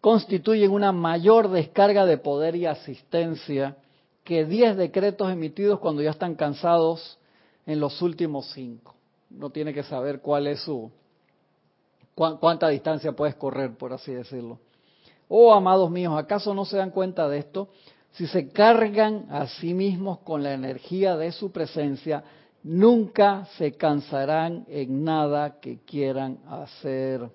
constituyen una mayor descarga de poder y asistencia que 10 decretos emitidos cuando ya están cansados en los últimos cinco. No tiene que saber cuál es su, cuánta distancia puedes correr, por así decirlo. Oh, amados míos, ¿acaso no se dan cuenta de esto? Si se cargan a sí mismos con la energía de su presencia, nunca se cansarán en nada que quieran hacer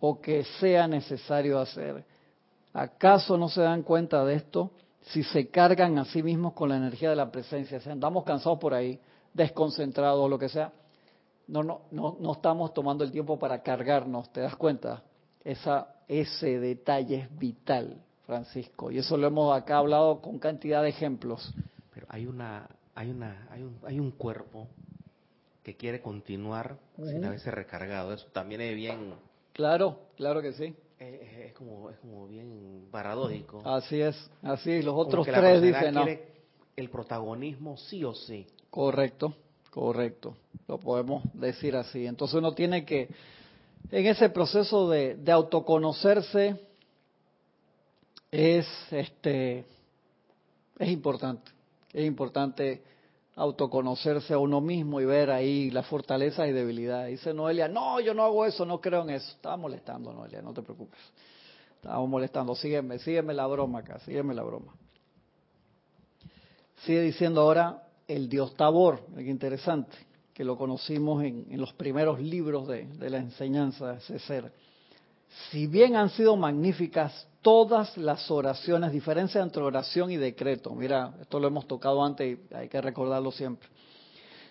o que sea necesario hacer. ¿Acaso no se dan cuenta de esto? Si se cargan a sí mismos con la energía de la presencia, si andamos cansados por ahí, desconcentrados, lo que sea, no, no, no, no estamos tomando el tiempo para cargarnos, ¿te das cuenta? Esa, ese detalle es vital, Francisco, y eso lo hemos acá hablado con cantidad de ejemplos. Pero hay una, hay una, hay un, hay un cuerpo que quiere continuar sin haberse recargado. Eso también es bien. Claro, claro que sí es, como, es como bien paradójico. Así es, así Los otros tres dicen no. El protagonismo sí o sí. Correcto, correcto. Lo podemos decir así. Entonces uno tiene que, en ese proceso de, de autoconocerse, es este es importante. Es importante autoconocerse a uno mismo y ver ahí las fortalezas y debilidades. Dice Noelia, no, yo no hago eso, no creo en eso. Estaba molestando, Noelia, no te preocupes. Estábamos molestando, sígueme, sígueme la broma acá, sígueme la broma. Sigue diciendo ahora el dios Tabor, qué interesante, que lo conocimos en, los primeros libros de, de la enseñanza de ser. Si bien han sido magníficas todas las oraciones, diferencia entre oración y decreto. Mira, esto lo hemos tocado antes y hay que recordarlo siempre.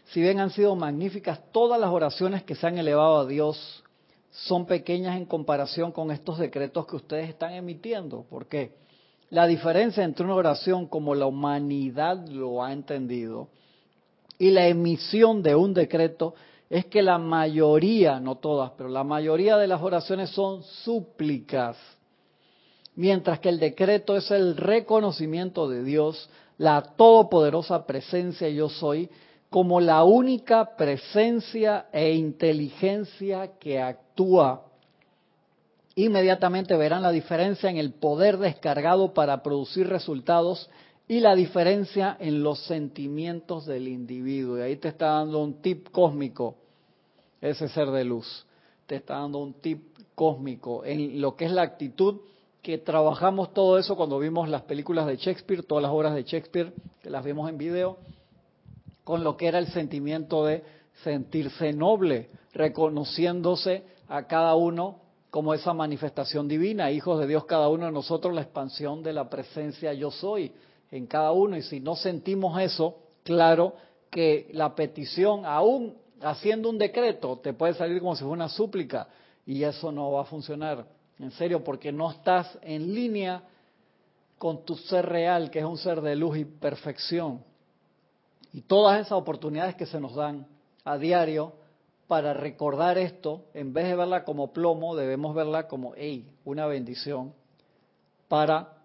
Si bien han sido magníficas todas las oraciones que se han elevado a Dios, son pequeñas en comparación con estos decretos que ustedes están emitiendo. ¿Por qué? La diferencia entre una oración como la humanidad lo ha entendido y la emisión de un decreto es que la mayoría, no todas, pero la mayoría de las oraciones son súplicas mientras que el decreto es el reconocimiento de Dios, la todopoderosa presencia yo soy, como la única presencia e inteligencia que actúa. Inmediatamente verán la diferencia en el poder descargado para producir resultados y la diferencia en los sentimientos del individuo. Y ahí te está dando un tip cósmico, ese ser de luz. Te está dando un tip cósmico en lo que es la actitud que trabajamos todo eso cuando vimos las películas de Shakespeare, todas las obras de Shakespeare, que las vimos en video, con lo que era el sentimiento de sentirse noble, reconociéndose a cada uno como esa manifestación divina, hijos de Dios cada uno de nosotros, la expansión de la presencia yo soy en cada uno. Y si no sentimos eso, claro que la petición, aún haciendo un decreto, te puede salir como si fuera una súplica y eso no va a funcionar. En serio, porque no estás en línea con tu ser real, que es un ser de luz y perfección. Y todas esas oportunidades que se nos dan a diario para recordar esto, en vez de verla como plomo, debemos verla como, hey, una bendición para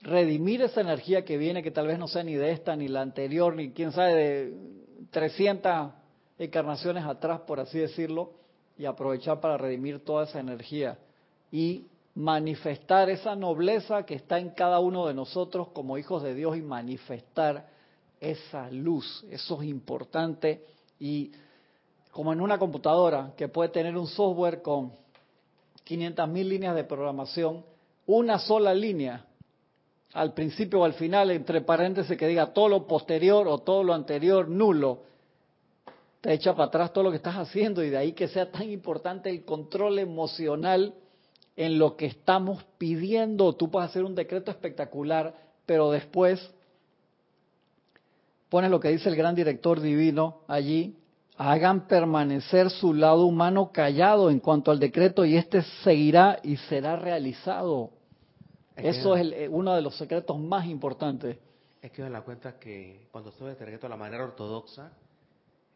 redimir esa energía que viene, que tal vez no sea ni de esta, ni la anterior, ni quién sabe, de 300 encarnaciones atrás, por así decirlo, y aprovechar para redimir toda esa energía y manifestar esa nobleza que está en cada uno de nosotros como hijos de Dios y manifestar esa luz. Eso es importante y como en una computadora que puede tener un software con 500 mil líneas de programación, una sola línea al principio o al final, entre paréntesis, que diga todo lo posterior o todo lo anterior nulo, te echa para atrás todo lo que estás haciendo y de ahí que sea tan importante el control emocional en lo que estamos pidiendo. Tú puedes hacer un decreto espectacular, pero después pones lo que dice el gran director divino allí, hagan permanecer su lado humano callado en cuanto al decreto y este seguirá y será realizado. Eso es eh, uno de los secretos más importantes. Es que me la cuenta que cuando estuve el decreto de la manera ortodoxa,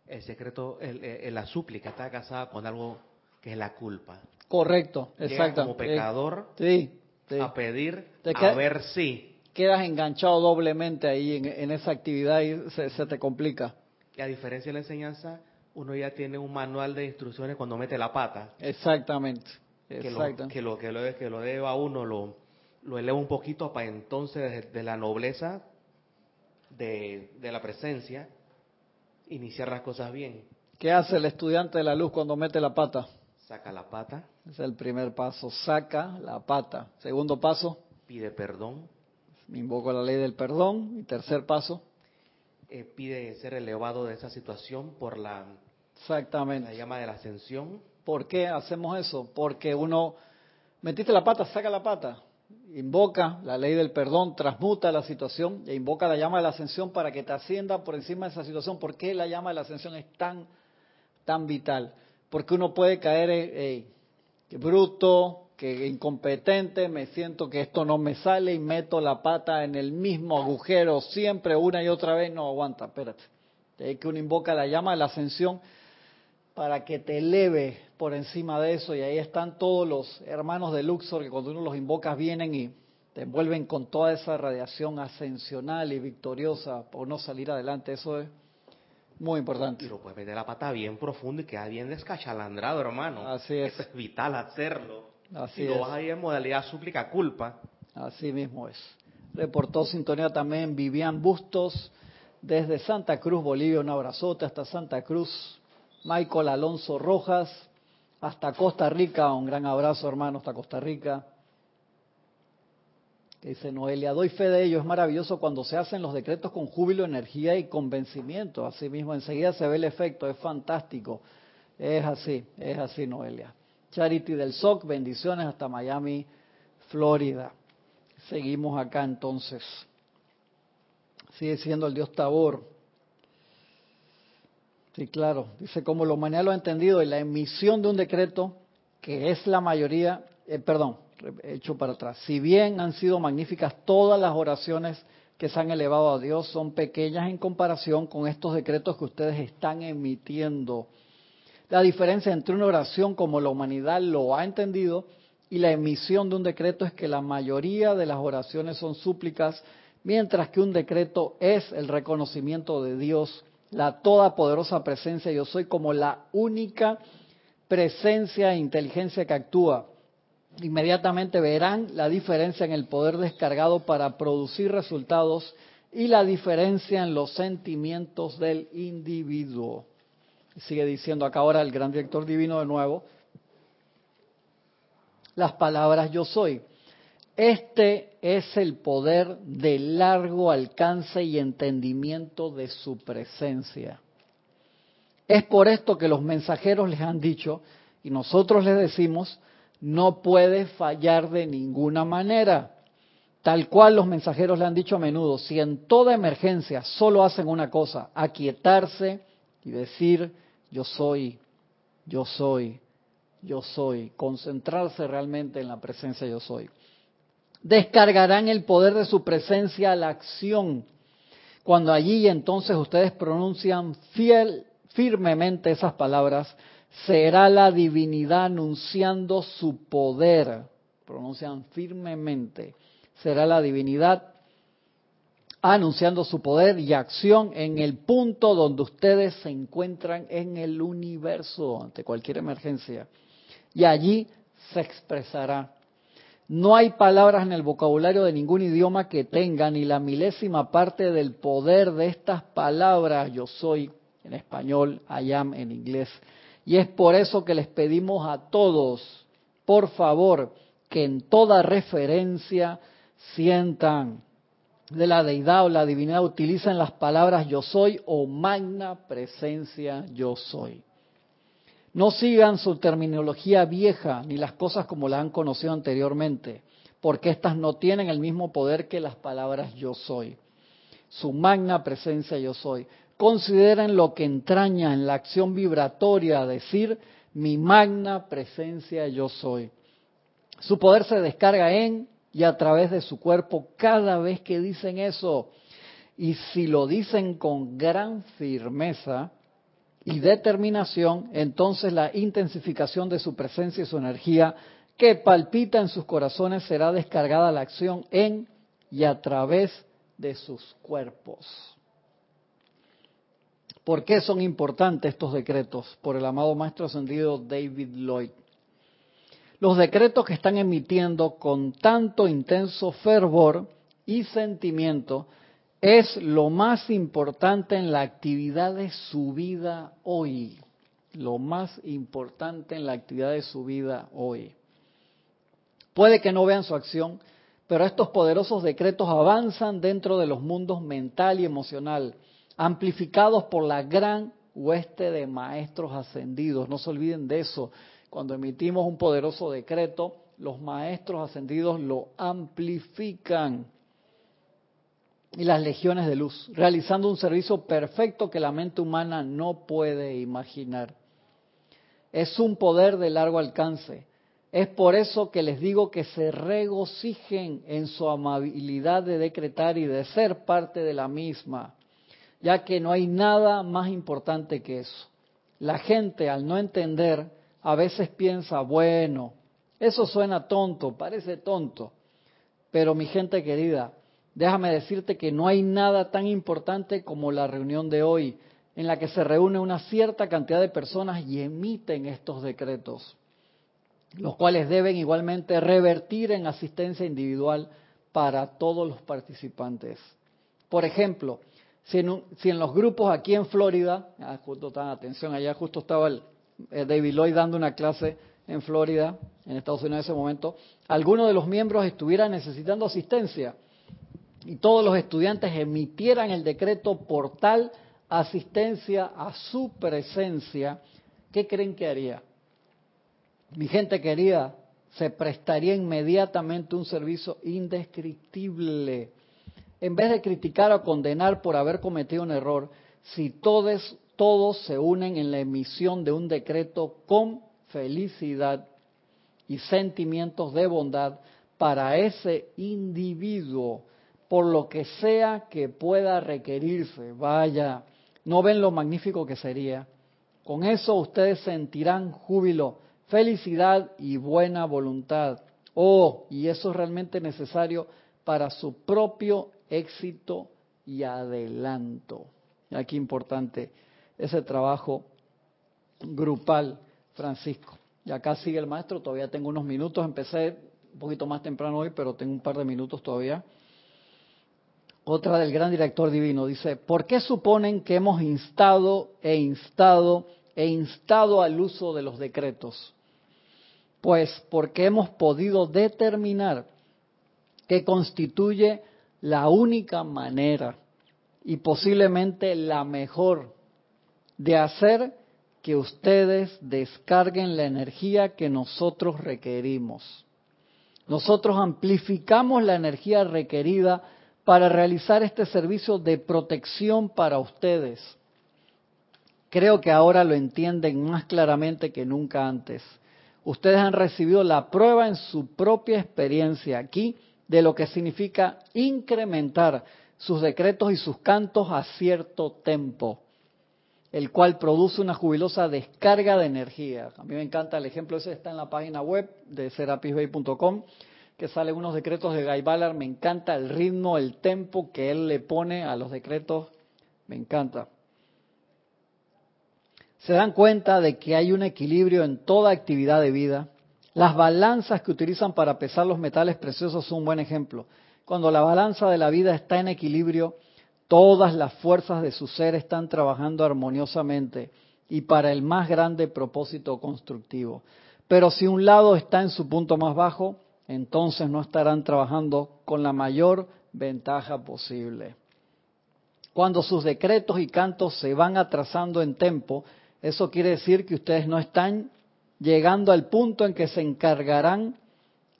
el secreto, el, la súplica está casada con algo que es la culpa. Correcto, exacto. como pecador sí, a pedir a ver si. Quedas enganchado doblemente ahí en, esa actividad y se, te complica. Y a diferencia de la enseñanza, uno ya tiene un manual de instrucciones cuando mete la pata. Exactamente. Que, lo, que lo que lo que lo deba a uno lo, lo eleva un poquito para entonces de, la nobleza de, de la presencia iniciar las cosas bien. ¿Qué hace el estudiante de la luz cuando mete la pata? Saca la pata. Es el primer paso, saca la pata. Segundo paso. Pide perdón. Me invoco la ley del perdón. Y tercer paso. Eh, pide ser elevado de esa situación por la, Exactamente. la llama de la ascensión. ¿Por qué hacemos eso? Porque uno, metiste la pata, saca la pata invoca la ley del perdón, transmuta la situación e invoca la llama de la ascensión para que te ascienda por encima de esa situación. ¿Por qué la llama de la ascensión es tan, tan vital? Porque uno puede caer, en que bruto, que incompetente, me siento que esto no me sale y meto la pata en el mismo agujero siempre, una y otra vez, no aguanta, espérate. Hay que uno invoca la llama de la ascensión para que te eleve por encima de eso. Y ahí están todos los hermanos de Luxor que cuando uno los invocas vienen y te envuelven con toda esa radiación ascensional y victoriosa por no salir adelante. Eso es muy importante. Y lo puedes meter la pata bien profundo y queda bien descachalandrado, hermano. Así es. es vital hacerlo. Así es. lo vas ahí en modalidad súplica culpa. Así mismo es. Reportó sintonía también Vivian Bustos desde Santa Cruz, Bolivia. Un abrazote hasta Santa Cruz. Michael Alonso Rojas, hasta Costa Rica, un gran abrazo hermano hasta Costa Rica. Dice Noelia, doy fe de ello, es maravilloso cuando se hacen los decretos con júbilo, energía y convencimiento. Así mismo, enseguida se ve el efecto, es fantástico. Es así, es así Noelia. Charity del SOC, bendiciones hasta Miami, Florida. Seguimos acá entonces. Sigue siendo el Dios Tabor. Sí, claro. Dice, como la humanidad lo ha entendido, y la emisión de un decreto, que es la mayoría, eh, perdón, hecho para atrás. Si bien han sido magníficas todas las oraciones que se han elevado a Dios, son pequeñas en comparación con estos decretos que ustedes están emitiendo. La diferencia entre una oración como la humanidad lo ha entendido y la emisión de un decreto es que la mayoría de las oraciones son súplicas, mientras que un decreto es el reconocimiento de Dios la todopoderosa presencia yo soy como la única presencia e inteligencia que actúa. Inmediatamente verán la diferencia en el poder descargado para producir resultados y la diferencia en los sentimientos del individuo. Sigue diciendo acá ahora el gran director divino de nuevo, las palabras yo soy. Este es el poder de largo alcance y entendimiento de su presencia. Es por esto que los mensajeros les han dicho, y nosotros les decimos, no puede fallar de ninguna manera. Tal cual los mensajeros le han dicho a menudo, si en toda emergencia solo hacen una cosa, aquietarse y decir, yo soy, yo soy, yo soy, concentrarse realmente en la presencia yo soy. Descargarán el poder de su presencia a la acción. Cuando allí entonces ustedes pronuncian fiel, firmemente esas palabras, será la divinidad anunciando su poder. Pronuncian firmemente. Será la divinidad anunciando su poder y acción en el punto donde ustedes se encuentran en el universo ante cualquier emergencia y allí se expresará. No hay palabras en el vocabulario de ningún idioma que tenga ni la milésima parte del poder de estas palabras. Yo soy en español, I am en inglés. Y es por eso que les pedimos a todos, por favor, que en toda referencia sientan de la deidad o la divinidad utilicen las palabras yo soy o magna presencia yo soy. No sigan su terminología vieja ni las cosas como la han conocido anteriormente, porque éstas no tienen el mismo poder que las palabras yo soy. Su magna presencia yo soy. Consideren lo que entraña en la acción vibratoria decir mi magna presencia yo soy. Su poder se descarga en y a través de su cuerpo cada vez que dicen eso. Y si lo dicen con gran firmeza, y determinación, entonces la intensificación de su presencia y su energía que palpita en sus corazones será descargada la acción en y a través de sus cuerpos. ¿Por qué son importantes estos decretos? Por el amado Maestro Ascendido David Lloyd. Los decretos que están emitiendo con tanto intenso fervor y sentimiento es lo más importante en la actividad de su vida hoy. Lo más importante en la actividad de su vida hoy. Puede que no vean su acción, pero estos poderosos decretos avanzan dentro de los mundos mental y emocional, amplificados por la gran hueste de maestros ascendidos. No se olviden de eso. Cuando emitimos un poderoso decreto, los maestros ascendidos lo amplifican y las legiones de luz, realizando un servicio perfecto que la mente humana no puede imaginar. Es un poder de largo alcance. Es por eso que les digo que se regocijen en su amabilidad de decretar y de ser parte de la misma, ya que no hay nada más importante que eso. La gente al no entender a veces piensa, bueno, eso suena tonto, parece tonto, pero mi gente querida, déjame decirte que no hay nada tan importante como la reunión de hoy, en la que se reúne una cierta cantidad de personas y emiten estos decretos, los cuales deben igualmente revertir en asistencia individual para todos los participantes. Por ejemplo, si en, los grupos aquí en Florida, ah, justo, atención, allá justo estaba el, eh, David Lloyd dando una clase en Florida, en Estados Unidos en ese momento, alguno de los miembros estuviera necesitando asistencia y todos los estudiantes emitieran el decreto por tal asistencia a su presencia, ¿qué creen que haría? Mi gente querida, se prestaría inmediatamente un servicio indescriptible. En vez de criticar o condenar por haber cometido un error, si todos, todos se unen en la emisión de un decreto con felicidad y sentimientos de bondad para ese individuo, por lo que sea que pueda requerirse. Vaya, ¿no ven lo magnífico que sería? Con eso ustedes sentirán júbilo, felicidad y buena voluntad. Oh, y eso es realmente necesario para su propio éxito y adelanto. Aquí importante ese trabajo grupal, Francisco. Y acá sigue el maestro, todavía tengo unos minutos, empecé un poquito más temprano hoy, pero tengo un par de minutos todavía. otra del gran director divino, dice, ¿por qué suponen que hemos instado e instado e instado al uso de los decretos? Pues porque hemos podido determinar que constituye la única manera y posiblemente la mejor de hacer que ustedes descarguen la energía que nosotros requerimos. Nosotros amplificamos la energía requerida para realizar este servicio de protección para ustedes. Creo que ahora lo entienden más claramente que nunca antes. Ustedes han recibido la prueba en su propia experiencia aquí de lo que significa incrementar sus decretos y sus cantos a cierto tempo, el cual produce una jubilosa descarga de energía. A mí me encanta el ejemplo, ese está en la página web de serapisbay.com, que salen unos decretos de Guy Ballard, me encanta el ritmo, el tempo que él le pone a los decretos, me encanta. Se dan cuenta de que hay un equilibrio en toda actividad de vida, las balanzas que utilizan para pesar los metales preciosos son un buen ejemplo. Cuando la balanza de la vida está en equilibrio, todas las fuerzas de su ser están trabajando armoniosamente y para el más grande propósito constructivo. Pero si un lado está en su punto más bajo, entonces no estarán trabajando con la mayor ventaja posible. Cuando sus decretos y cantos se van atrasando en tiempo, eso quiere decir que ustedes no están llegando al punto en que se encargarán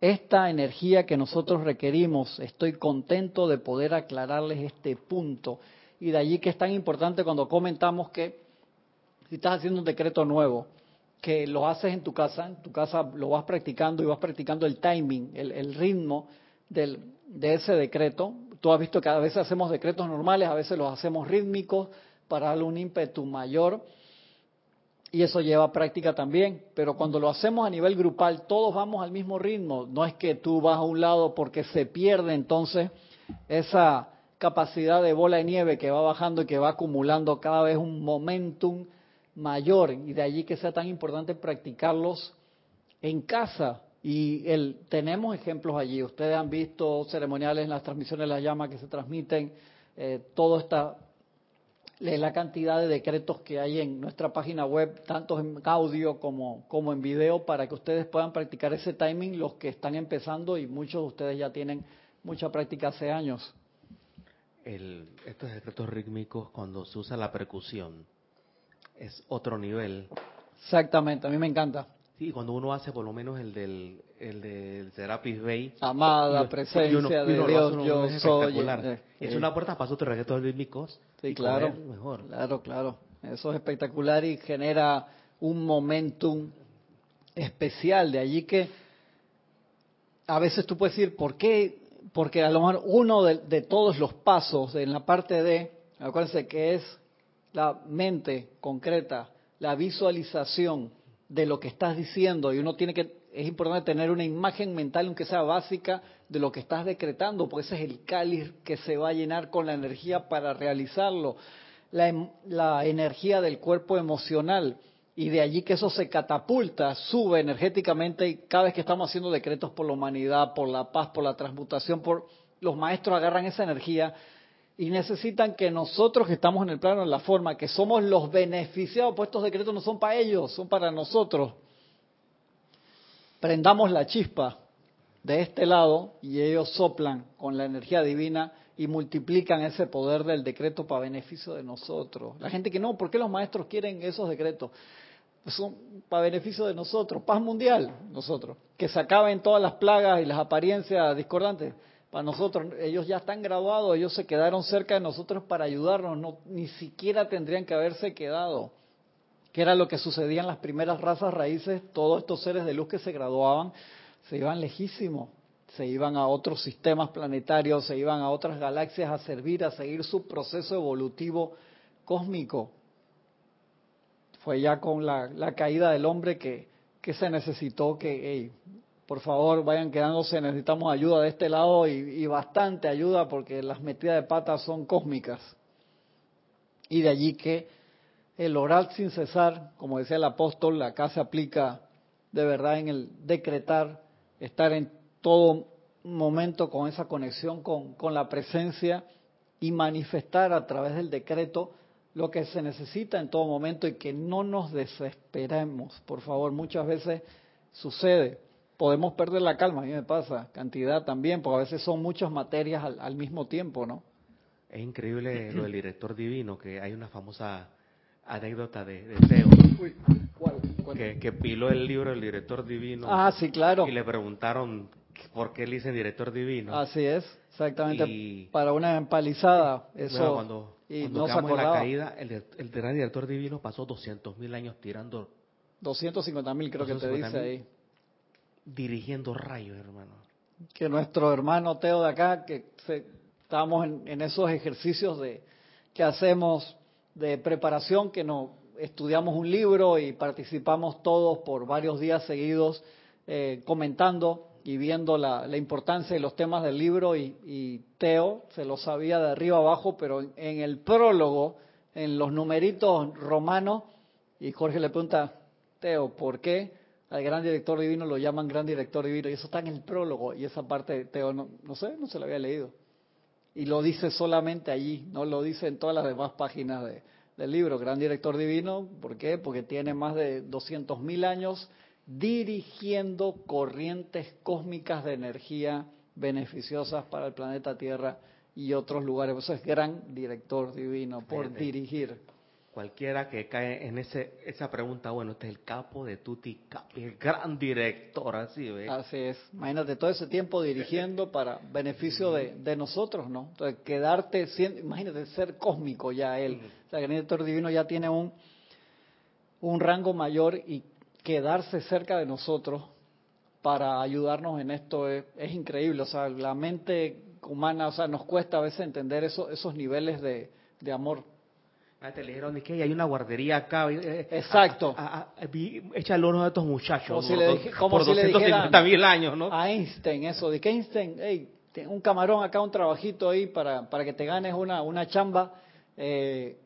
esta energía que nosotros requerimos. Estoy contento de poder aclararles este punto. Y de allí que es tan importante cuando comentamos que si estás haciendo un decreto nuevo, que lo haces en tu casa, en tu casa lo vas practicando y vas practicando el timing, el, ritmo del, de ese decreto. Tú has visto que a veces hacemos decretos normales, a veces los hacemos rítmicos para darle un ímpetu mayor y eso lleva práctica también, pero cuando lo hacemos a nivel grupal, todos vamos al mismo ritmo, no es que tú vas a un lado porque se pierde entonces esa capacidad de bola de nieve que va bajando y que va acumulando cada vez un momentum mayor. Y de allí que sea tan importante practicarlos en casa. Y el, tenemos ejemplos allí. Ustedes han visto ceremoniales en las transmisiones de la llama que se transmiten, eh, todo está la cantidad de decretos que hay en nuestra página web, tanto en audio como, como en video, para que ustedes puedan practicar ese timing, los que están empezando y muchos de ustedes ya tienen mucha práctica hace años. El, estos decretos rítmicos, cuando se usa la percusión, es otro nivel. Exactamente, a mí me encanta. Sí, cuando uno hace por lo menos el del, el del Serapis Bay. Amada presencia de Dios, yo soy. Eh, es una puerta para otros reggaetos rítmicos. Sí, claro. Mejor. Claro, claro. Eso es espectacular y genera un momentum especial. De allí que a veces tú puedes decir, ¿por qué? Porque a lo mejor uno de, de todos los pasos en la parte de, acuérdense que es la mente concreta, la visualización de lo que estás diciendo y uno tiene que, es importante tener una imagen mental, aunque sea básica, de lo que estás decretando, porque ese es el cáliz que se va a llenar con la energía para realizarlo, la, em, la energía del cuerpo emocional y de allí que eso se catapulta, sube energéticamente y cada vez que estamos haciendo decretos por la humanidad, por la paz, por la transmutación, por los maestros agarran esa energía y necesitan que nosotros que estamos en el plano de la forma, que somos los beneficiados, pues estos decretos no son para ellos, son para nosotros. Prendamos la chispa de este lado y ellos soplan con la energía divina y multiplican ese poder del decreto para beneficio de nosotros. La gente que no, ¿por qué los maestros quieren esos decretos? Son para beneficio de nosotros, paz mundial, nosotros, que se acaben todas las plagas y las apariencias discordantes para nosotros. Ellos ya están graduados, ellos se quedaron cerca de nosotros para ayudarnos, no, ni siquiera tendrían que haberse quedado. Que era lo que sucedía en las primeras razas raíces, todos estos seres de luz que se graduaban se iban lejísimos, se iban a otros sistemas planetarios, se iban a otras galaxias a servir, a seguir su proceso evolutivo cósmico. Fue ya con la, caída del hombre que, se necesitó que por favor vayan quedándose, necesitamos ayuda de este lado y, bastante ayuda porque las metidas de patas son cósmicas. Y de allí que el orar sin cesar, como decía el apóstol, acá se aplica de verdad en el decretar, estar en todo momento con esa conexión con, con la presencia y manifestar a través del decreto lo que se necesita en todo momento y que no nos desesperemos. Por favor, muchas veces sucede. Podemos perder la calma, a mí me pasa, cantidad también, porque a veces son muchas materias al, mismo tiempo, ¿no? Es increíble lo del director divino, que hay una famosa anécdota de, de Teo. Que, que, piló el libro del director divino. Ah, sí, claro. Y le preguntaron por qué le dicen director divino. Así es, exactamente. para una empalizada, eso. cuando, y no se la caída, el, el, gran director divino pasó 200 mil años tirando. 250 mil, creo que te dice ahí. Dirigiendo rayos, hermano. Que nuestro hermano Teo de acá, que estamos en, en esos ejercicios de que hacemos de preparación, que nos estudiamos un libro y participamos todos por varios días seguidos eh, comentando y viendo la, importancia de los temas del libro y, Teo se lo sabía de arriba abajo, pero en, el prólogo, en los numeritos romanos, y Jorge le pregunta, Teo, ¿por qué al gran director divino lo llaman gran director divino? Y eso está en el prólogo, y esa parte Teo no, no sé, no se lo había leído. Y lo dice solamente allí, no lo dice en todas las demás páginas de, del libro, Gran Director Divino. ¿Por qué? Porque tiene más de 200.000 años dirigiendo corrientes cósmicas de energía beneficiosas para el planeta Tierra y otros lugares. Eso es gran director divino, por dirigir. Cualquiera que cae en ese esa pregunta, bueno, este es el capo de Tutti Capi, el gran director, así ¿ves? Así es. Imagínate todo ese tiempo dirigiendo para beneficio de, de nosotros, ¿no? Entonces, quedarte, imagínate ser cósmico ya él. O sea, el gran director divino ya tiene un, un rango mayor y quedarse cerca de nosotros para ayudarnos en esto es, increíble. O sea, la mente humana, o sea, nos cuesta a veces entender eso, esos niveles de, de amor. Ah, te le dijeron que hay una guardería acá. Eh, eh, Exacto. echa el horno de estos muchachos. Como si le, como por mil años, ¿no? A Einstein, eso. De que Einstein, hey, un camarón acá, un trabajito ahí para, para que te ganes una, una chamba. Eh,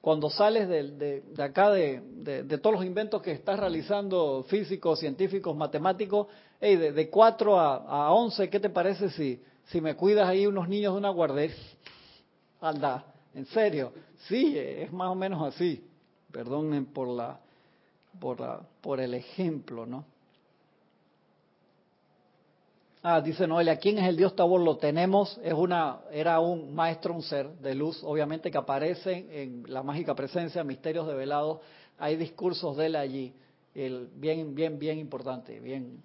cuando sales de, de, acá, de, de, todos los inventos que estás realizando, físicos, científicos, matemáticos, hey, de, 4 a, a 11, ¿qué te parece si, si me cuidas ahí unos niños de una guardería? Anda, en serio, sí, es más o menos así. Perdonen por la, por la, por el ejemplo, ¿no? Ah, dice Noelia, ¿quién es el Dios Tabor? Lo tenemos, es una, era un maestro, un ser de luz, obviamente que aparece en la mágica presencia, misterios develados, hay discursos de él allí, el, bien, bien, bien importante, bien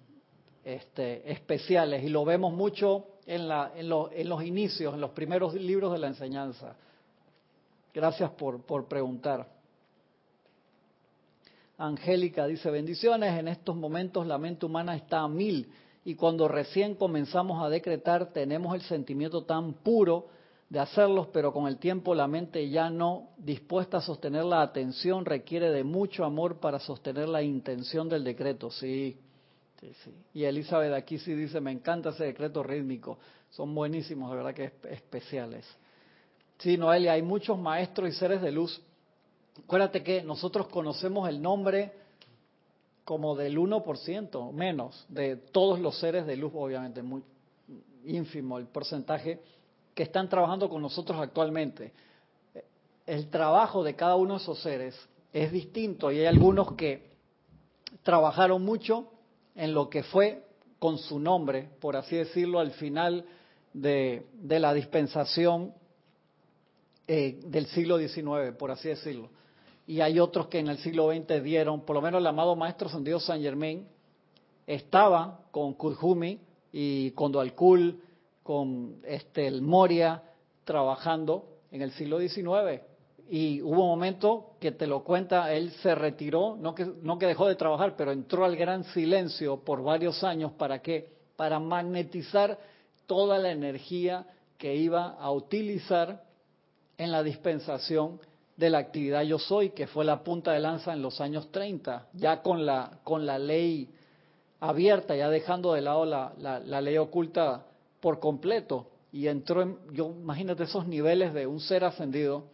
este, especiales, y lo vemos mucho en, la, en, en los inicios, en los primeros libros de la enseñanza. Gracias por, por preguntar. Angélica dice, bendiciones, en estos momentos la mente humana está a mil y cuando recién comenzamos a decretar tenemos el sentimiento tan puro de hacerlos, pero con el tiempo la mente ya no dispuesta a sostener la atención requiere de mucho amor para sostener la intención del decreto. Sí, sí, sí. Y Elizabeth aquí sí dice, me encanta ese decreto rítmico, son buenísimos, de verdad que es especiales. Sí, Noelia, hay muchos maestros y seres de luz. Acuérdate que nosotros conocemos el nombre como del 1% menos de todos los seres de luz, obviamente, muy ínfimo el porcentaje que están trabajando con nosotros actualmente. El trabajo de cada uno de esos seres es distinto y hay algunos que trabajaron mucho en lo que fue con su nombre, por así decirlo, al final de, de la dispensación eh, del siglo XIX, por así decirlo y hay otros que en el siglo XX dieron, por lo menos el amado Maestro Sandido San Germain estaba con Kurjumi y con Dualkul, con este, el Moria, trabajando en el siglo XIX. Y hubo un momento que te lo cuenta, él se retiró, no que, no que dejó de trabajar, pero entró al gran silencio por varios años. ¿Para qué? Para magnetizar toda la energía que iba a utilizar en la dispensación de la actividad Yo Soy, que fue la punta de lanza en los años 30, ya con la, con la ley abierta, ya dejando de lado la, la, ley oculta por completo. Y entró en, yo imagínate esos niveles de un ser ascendido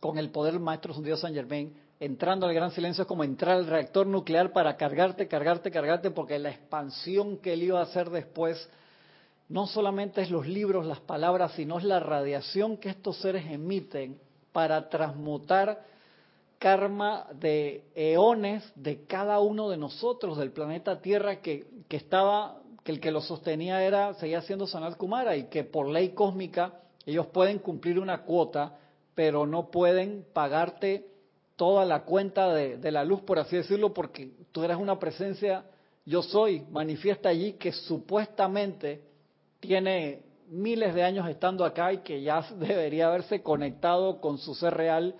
con el poder del maestro ascendido San Germain, entrando al gran silencio es como entrar al reactor nuclear para cargarte, cargarte, cargarte, porque la expansión que él iba a hacer después no solamente es los libros, las palabras, sino es la radiación que estos seres emiten para transmutar karma de eones de cada uno de nosotros del planeta Tierra que, estaba, que el que lo sostenía era, seguía siendo Sanat Kumara y que por ley cósmica ellos pueden cumplir una cuota, pero no pueden pagarte toda la cuenta de, de la luz, por así decirlo, porque tú eres una presencia, yo soy, manifiesta allí que supuestamente tiene miles de años estando acá y que ya debería haberse conectado con su ser real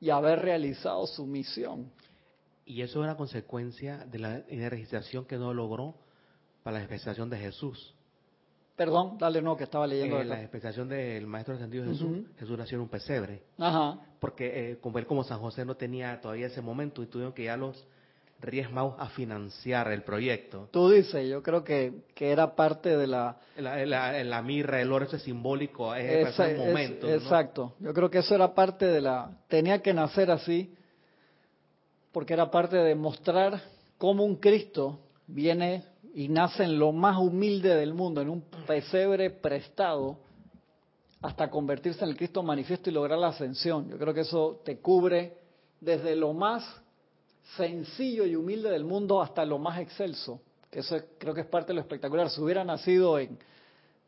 y haber realizado su misión. Y eso es una consecuencia de la energización que no logró para la expresión de Jesús. Perdón, dale no, que estaba leyendo. Eh, la expresión del Maestro Ascendido Jesús, Ujú. Jesús nació en un pesebre. Ajá. Porque eh, como él como San José no tenía todavía ese momento y tuvieron que ya los Reyes Magos a financiar el proyecto. Tú dices, yo creo que, que era parte de la... La, la- la mirra, el oro, ese simbólico, es Esa- el es- momento. ¿no? Exacto. Yo creo que eso era parte de la... Tenía que nacer así, porque era parte de mostrar cómo un Cristo viene y nace en lo más humilde del mundo, en un pesebre prestado, hasta convertirse en el Cristo manifiesto y lograr la ascensión. Yo creo que eso te cubre desde lo más sencillo y humilde del mundo hasta lo más excelso. Que eso es- creo que es parte de lo espectacular. Si hubiera nacido en,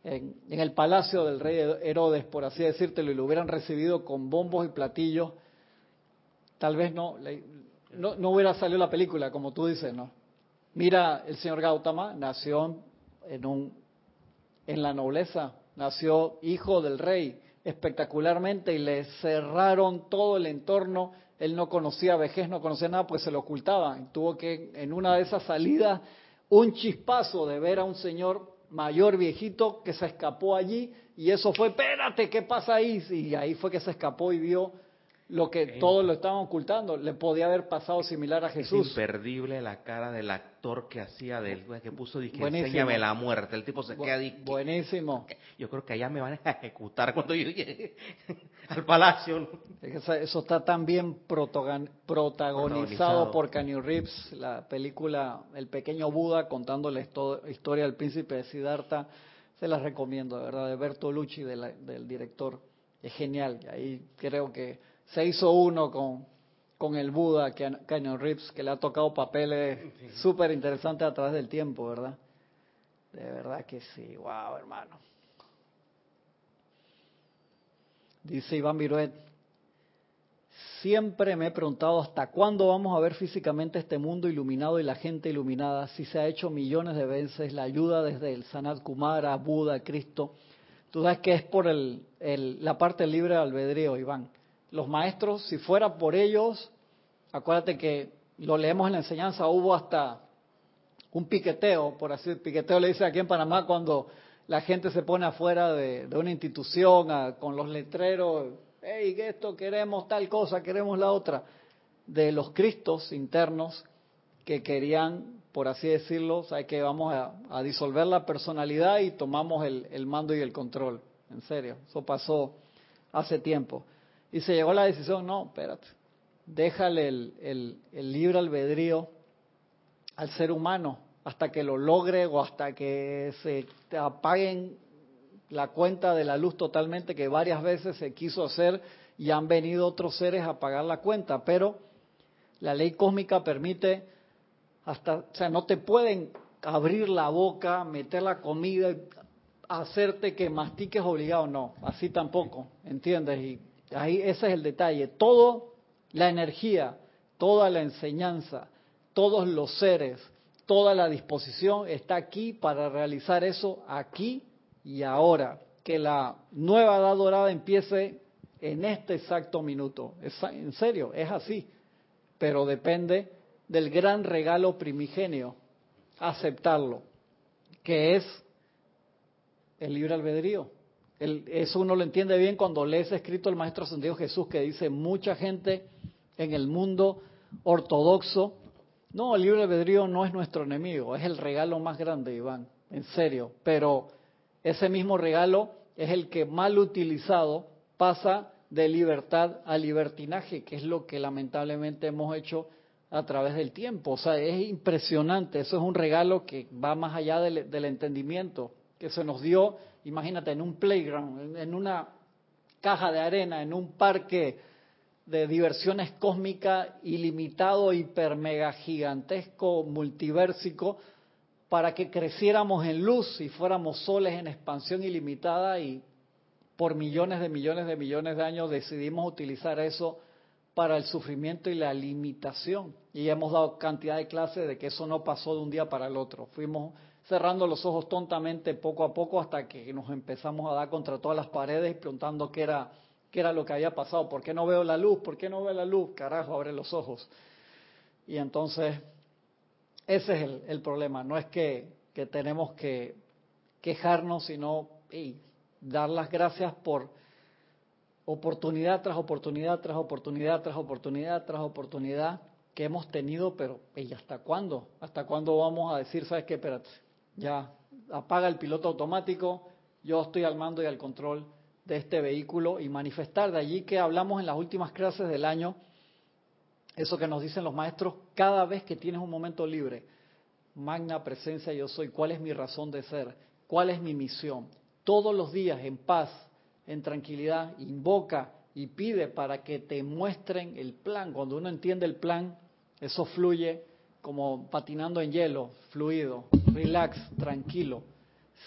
en, en el palacio del rey Herodes, por así decírtelo, y lo hubieran recibido con bombos y platillos, tal vez no, no, no hubiera salido la película, como tú dices, ¿no? Mira, el señor Gautama nació en, un, en la nobleza, nació hijo del rey espectacularmente y le cerraron todo el entorno. Él no conocía vejez, no conocía nada, pues se lo ocultaban. Tuvo que, en una de esas salidas, un chispazo de ver a un señor mayor, viejito, que se escapó allí y eso fue, espérate, ¿qué pasa ahí? Y ahí fue que se escapó y vio lo que todos lo estaban ocultando. Le podía haber pasado similar a Es Jesús. imperdible la cara del actor que hacía del que puso dije, Buenísimo. enséñame la muerte. El tipo se Bu- queda di- Buenísimo. Yo creo que allá me van a ejecutar cuando yo llegue al palacio. Es Eso está tan bien protagonizado Protagonizado. por Keanu Reeves, la película El pequeño Buda contando la histo- historia del príncipe de Siddhartha. Se las recomiendo, de verdad, de Bertolucci, de la- del director. Es genial. Y ahí creo que se hizo uno con, con el Buda, Keanu Reeves, que le ha tocado papeles súper interesantes a través del tiempo, ¿verdad? De verdad que sí. Wow, hermano. Dice Iván Viruet, siempre me he preguntado hasta cuándo vamos a ver físicamente este mundo iluminado y la gente iluminada, si se ha hecho millones de veces la ayuda desde el Sanat Kumara, Buda, Cristo. Tú sabes que es por el, el- la parte libre albedrío, Iván. Los maestros, si fuera por ellos, acuérdate que lo leemos en la enseñanza, hubo hasta un piqueteo, por así piqueteo le dice aquí en Panamá cuando la gente se pone afuera de, una institución a- con los letreros, hey, esto queremos tal cosa, queremos la otra, de los cristos internos que querían, por así decirlo, ¿sabes que vamos a, a disolver la personalidad y tomamos el, el mando y el control. En serio, eso pasó hace tiempo. Y se llegó la decisión, no, espérate, déjale el, el, libre albedrío al ser humano hasta que lo logre o hasta que se apaguen la cuenta de la luz totalmente que varias veces se quiso hacer y han venido otros seres a pagar la cuenta, pero la ley cósmica permite hasta, o sea, no te pueden abrir la boca, meter la comida, hacerte que mastiques obligado, no, así tampoco, ¿entiendes? Y ahí ese es el detalle. Todo la energía, toda la enseñanza, todos los seres, toda la disposición está aquí para realizar eso aquí y ahora. Que la nueva edad dorada empiece en este exacto minuto. Es- en serio, es así. Pero depende del gran regalo primigenio, aceptarlo, que es el libre albedrío. El- eso uno lo entiende bien cuando lees escrito el Maestro Ascendido Jesús que dice mucha gente en el mundo ortodoxo, no, el libre albedrío no es nuestro enemigo, es el regalo más grande, Iván, en serio, pero ese mismo regalo es el que mal utilizado pasa de libertad a libertinaje, que es lo que lamentablemente hemos hecho a través del tiempo. O sea, es impresionante, eso es un regalo que va más allá del, del entendimiento, que se nos dio, imagínate, en un playground, en una caja de arena, en un parque de diversiones cósmicas ilimitado, hiper mega gigantesco, multiversico, para que creciéramos en luz y fuéramos soles en expansión ilimitada y por millones de millones de millones de años decidimos utilizar eso para el sufrimiento y la limitación. Y hemos dado cantidad de clases de que eso no pasó de un día para el otro. Fuimos cerrando los ojos tontamente poco a poco hasta que nos empezamos a dar contra todas las paredes preguntando qué era, qué era lo que había pasado. ¿Por qué no veo la luz? ¿Por qué no veo la luz? Carajo, abre los ojos. Y entonces, ese es el, problema. No es que, que tenemos que quejarnos, sino dar las gracias por oportunidad tras oportunidad, tras oportunidad, tras oportunidad, tras oportunidad que hemos tenido, pero ¿y hasta cuándo? ¿Hasta cuándo vamos a decir, sabes qué, espérate, ya apaga el piloto automático, yo estoy al mando y al control de este vehículo y manifestar de allí que hablamos en las últimas clases del año, eso que nos dicen los maestros, cada vez que tienes un momento libre, magna presencia yo soy, cuál es mi razón de ser, cuál es mi misión, todos los días en paz, en tranquilidad, invoca y pide para que te muestren el plan. Cuando uno entiende el plan, eso fluye como patinando en hielo, fluido, relax, tranquilo,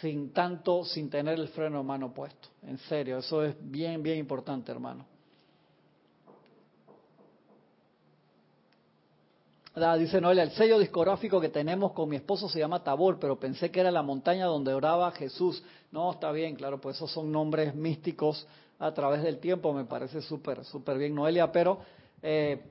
sin tanto, sin tener el freno de mano puesto. En serio, eso es bien, bien importante, hermano. dice Noelia, el sello discográfico que tenemos con mi esposo se llama Tabor, pero pensé que era la montaña donde oraba Jesús. No, está bien, claro, pues esos son nombres místicos a través del tiempo, me parece súper, súper bien, Noelia, pero eh,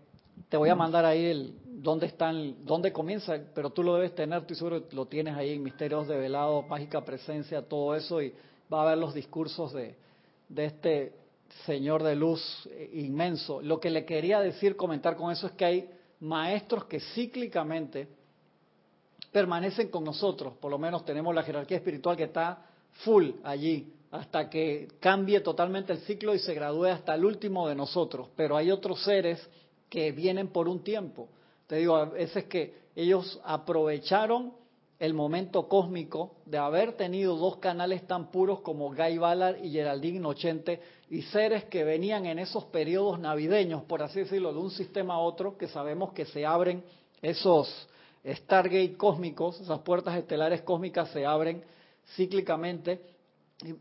te voy a mandar ahí el dónde están, dónde comienza, pero tú lo debes tener, estoy seguro lo tienes ahí en Misterios de Velado, Mágica Presencia, todo eso, y va a ver los discursos de, de este Señor de Luz eh, inmenso. Lo que le quería decir, comentar con eso es que hay maestros que cíclicamente permanecen con nosotros, por lo menos tenemos la jerarquía espiritual que está full allí, hasta que cambie totalmente el ciclo y se gradúe hasta el último de nosotros. Pero hay otros seres que vienen por un tiempo. Te digo, a veces que ellos aprovecharon el momento cósmico de haber tenido dos canales tan puros como Guy Ballard y Geraldine Nochente y seres que venían en esos periodos navideños, por así decirlo, de un sistema a otro, que sabemos que se abren esos Stargate cósmicos, esas puertas estelares cósmicas se abren cíclicamente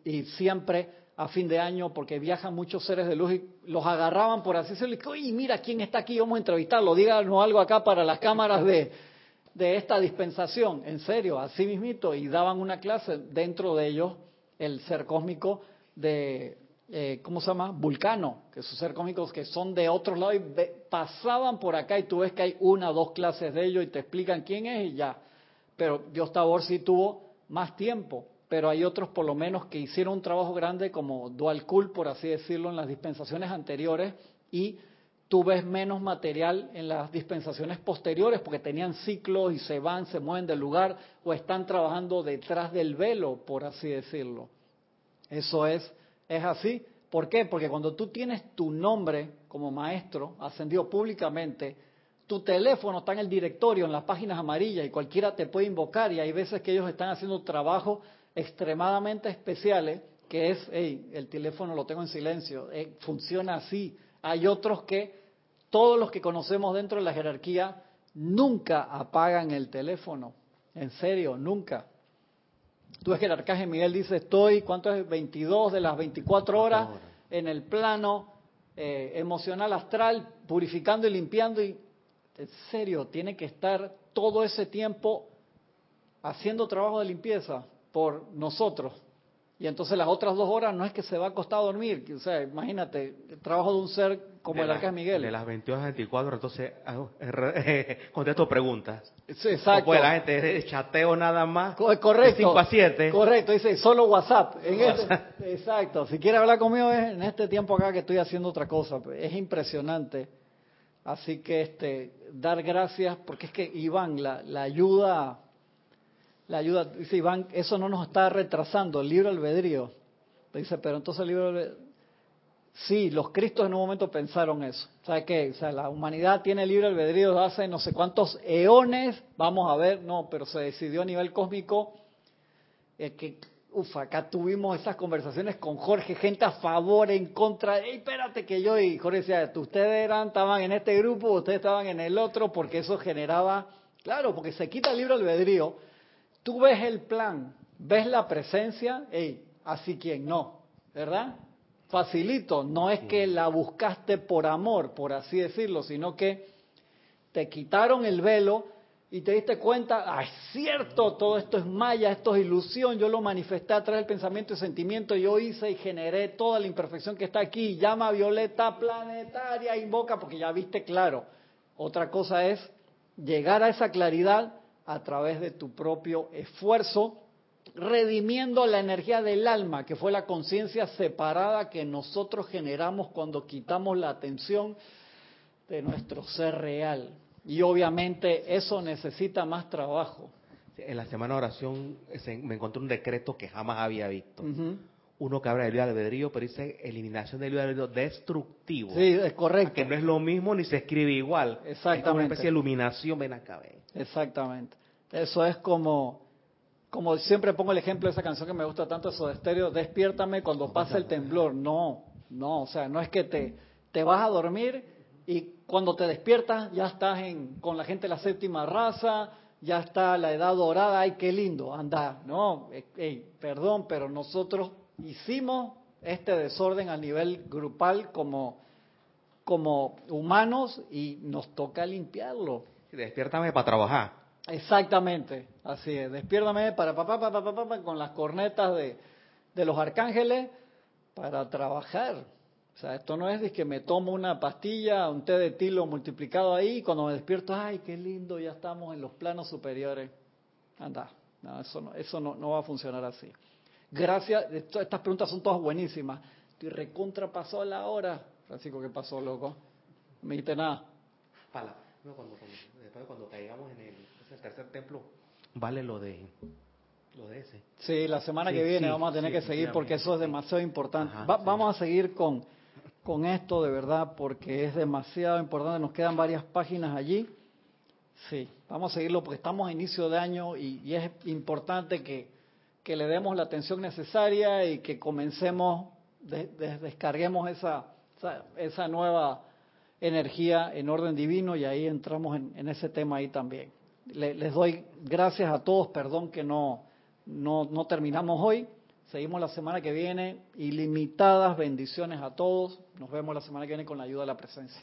y, siempre a fin de año porque viajan muchos seres de luz y los agarraban por así decirlo y mira quién está aquí vamos a entrevistarlo. Díganos algo acá para las cámaras de, de esta dispensación. En serio así mismito. Y daban una clase dentro de ellos el ser cósmico de eh, ¿cómo se llama? Vulcano, que sus ser cósmicos que son de otros lados y pasaban por acá y tú ves que hay una o dos clases de ellos y te explican quién es y ya. Pero Dios Tabor sí tuvo más tiempo pero hay otros por lo menos que hicieron un trabajo grande como dual cool, por así decirlo, en las dispensaciones anteriores y tú ves menos material en las dispensaciones posteriores porque tenían ciclos y se van, se mueven del lugar o están trabajando detrás del velo, por así decirlo. Eso es, es así. ¿Por qué? Porque cuando tú tienes tu nombre como maestro ascendido públicamente, tu teléfono está en el directorio, en las páginas amarillas y cualquiera te puede invocar y hay veces que ellos están haciendo trabajo extremadamente especiales, que es, hey, el teléfono lo tengo en silencio, eh, funciona así. Hay otros que, todos los que conocemos dentro de la jerarquía, nunca apagan el teléfono. En serio, nunca. Tú ves que el arcángel Miguel dice, estoy, ¿cuánto es? 22 de las 24 horas en el plano eh, emocional astral, purificando y limpiando. Y en serio, tiene que estar todo ese tiempo haciendo trabajo de limpieza por nosotros. Y entonces las otras dos horas no es que se va a acostar a dormir. O sea, imagínate, el trabajo de un ser como el Arcángel Miguel. De las 22 a 24, entonces contesto preguntas. Sí, exacto. Pues la gente chateo nada más. Correcto. 5 a 7. Correcto, dice solo WhatsApp. Este, exacto. Si quiere hablar conmigo es en este tiempo acá que estoy haciendo otra cosa. Es impresionante. Así que este dar gracias, porque es que Iván, la, la ayuda la ayuda, dice Iván, eso no nos está retrasando, el libro albedrío. Dice, pero entonces el libro albedrío, sí, los cristos en un momento pensaron eso. ¿Sabe qué? O sea, la humanidad tiene el libro albedrío hace no sé cuántos eones, vamos a ver, no, pero se decidió a nivel cósmico eh, que Uf, acá tuvimos esas conversaciones con Jorge, gente a favor, en contra. Ey, espérate que yo y Jorge decía, ustedes eran, estaban en este grupo, ustedes estaban en el otro, porque eso generaba, claro, porque se quita el libro albedrío. Tú ves el plan, ves la presencia, ey, así quien no, ¿verdad? Facilito, no es que la buscaste por amor, por así decirlo, sino que te quitaron el velo y te diste cuenta, ah, es cierto, todo esto es maya, esto es ilusión, yo lo manifesté a través del pensamiento y sentimiento, yo hice y generé toda la imperfección que está aquí, llama violeta planetaria, invoca, porque ya viste claro. Otra cosa es llegar a esa claridad a través de tu propio esfuerzo, redimiendo la energía del alma, que fue la conciencia separada que nosotros generamos cuando quitamos la atención de nuestro ser real. Y obviamente eso necesita más trabajo. En la semana de oración me encontré un decreto que jamás había visto. Uno que habla del libre albedrío, pero dice eliminación del libre albedrío destructivo. Sí, es correcto. Que no es lo mismo ni se escribe igual. Exactamente. Es una especie de iluminación, ven acá, ven. Exactamente. Eso es como, como siempre pongo el ejemplo de esa canción que me gusta tanto, eso de estéreo, despiértame cuando pasa el temblor. No, no, o sea, no es que te, te vas a dormir y cuando te despiertas ya estás en, con la gente de la séptima raza, ya está la edad dorada, ay, qué lindo, anda, no, perdón, pero nosotros hicimos este desorden a nivel grupal como, como humanos y nos toca limpiarlo. Despiértame para trabajar. Exactamente, así es, despiértame para papá, papá, papá, con las cornetas de, de los arcángeles para trabajar. O sea, esto no es de que me tomo una pastilla, un té de tilo multiplicado ahí y cuando me despierto, ay, qué lindo, ya estamos en los planos superiores. Anda, no, eso no, eso no, no va a funcionar así. Gracias, estas preguntas son todas buenísimas. Estoy recontra pasó la hora. Francisco, ¿qué pasó, loco? No me dijiste nada. Pala, cuando, después cuando caigamos en el, el tercer templo, vale lo de lo de ese. Sí, la semana que viene vamos a tener que seguir porque eso es demasiado importante. vamos a seguir con con esto de verdad porque es demasiado importante. Nos quedan varias páginas allí. Sí, vamos a seguirlo porque estamos a inicio de año y, es importante que, le demos la atención necesaria y que comencemos, descarguemos esa, esa, nueva energía en orden divino y ahí entramos en, ese tema ahí también. les doy gracias a todos, perdón que no, no, no terminamos hoy. Seguimos la semana que viene. Ilimitadas bendiciones a todos. Nos vemos la semana que viene con la ayuda de la presencia.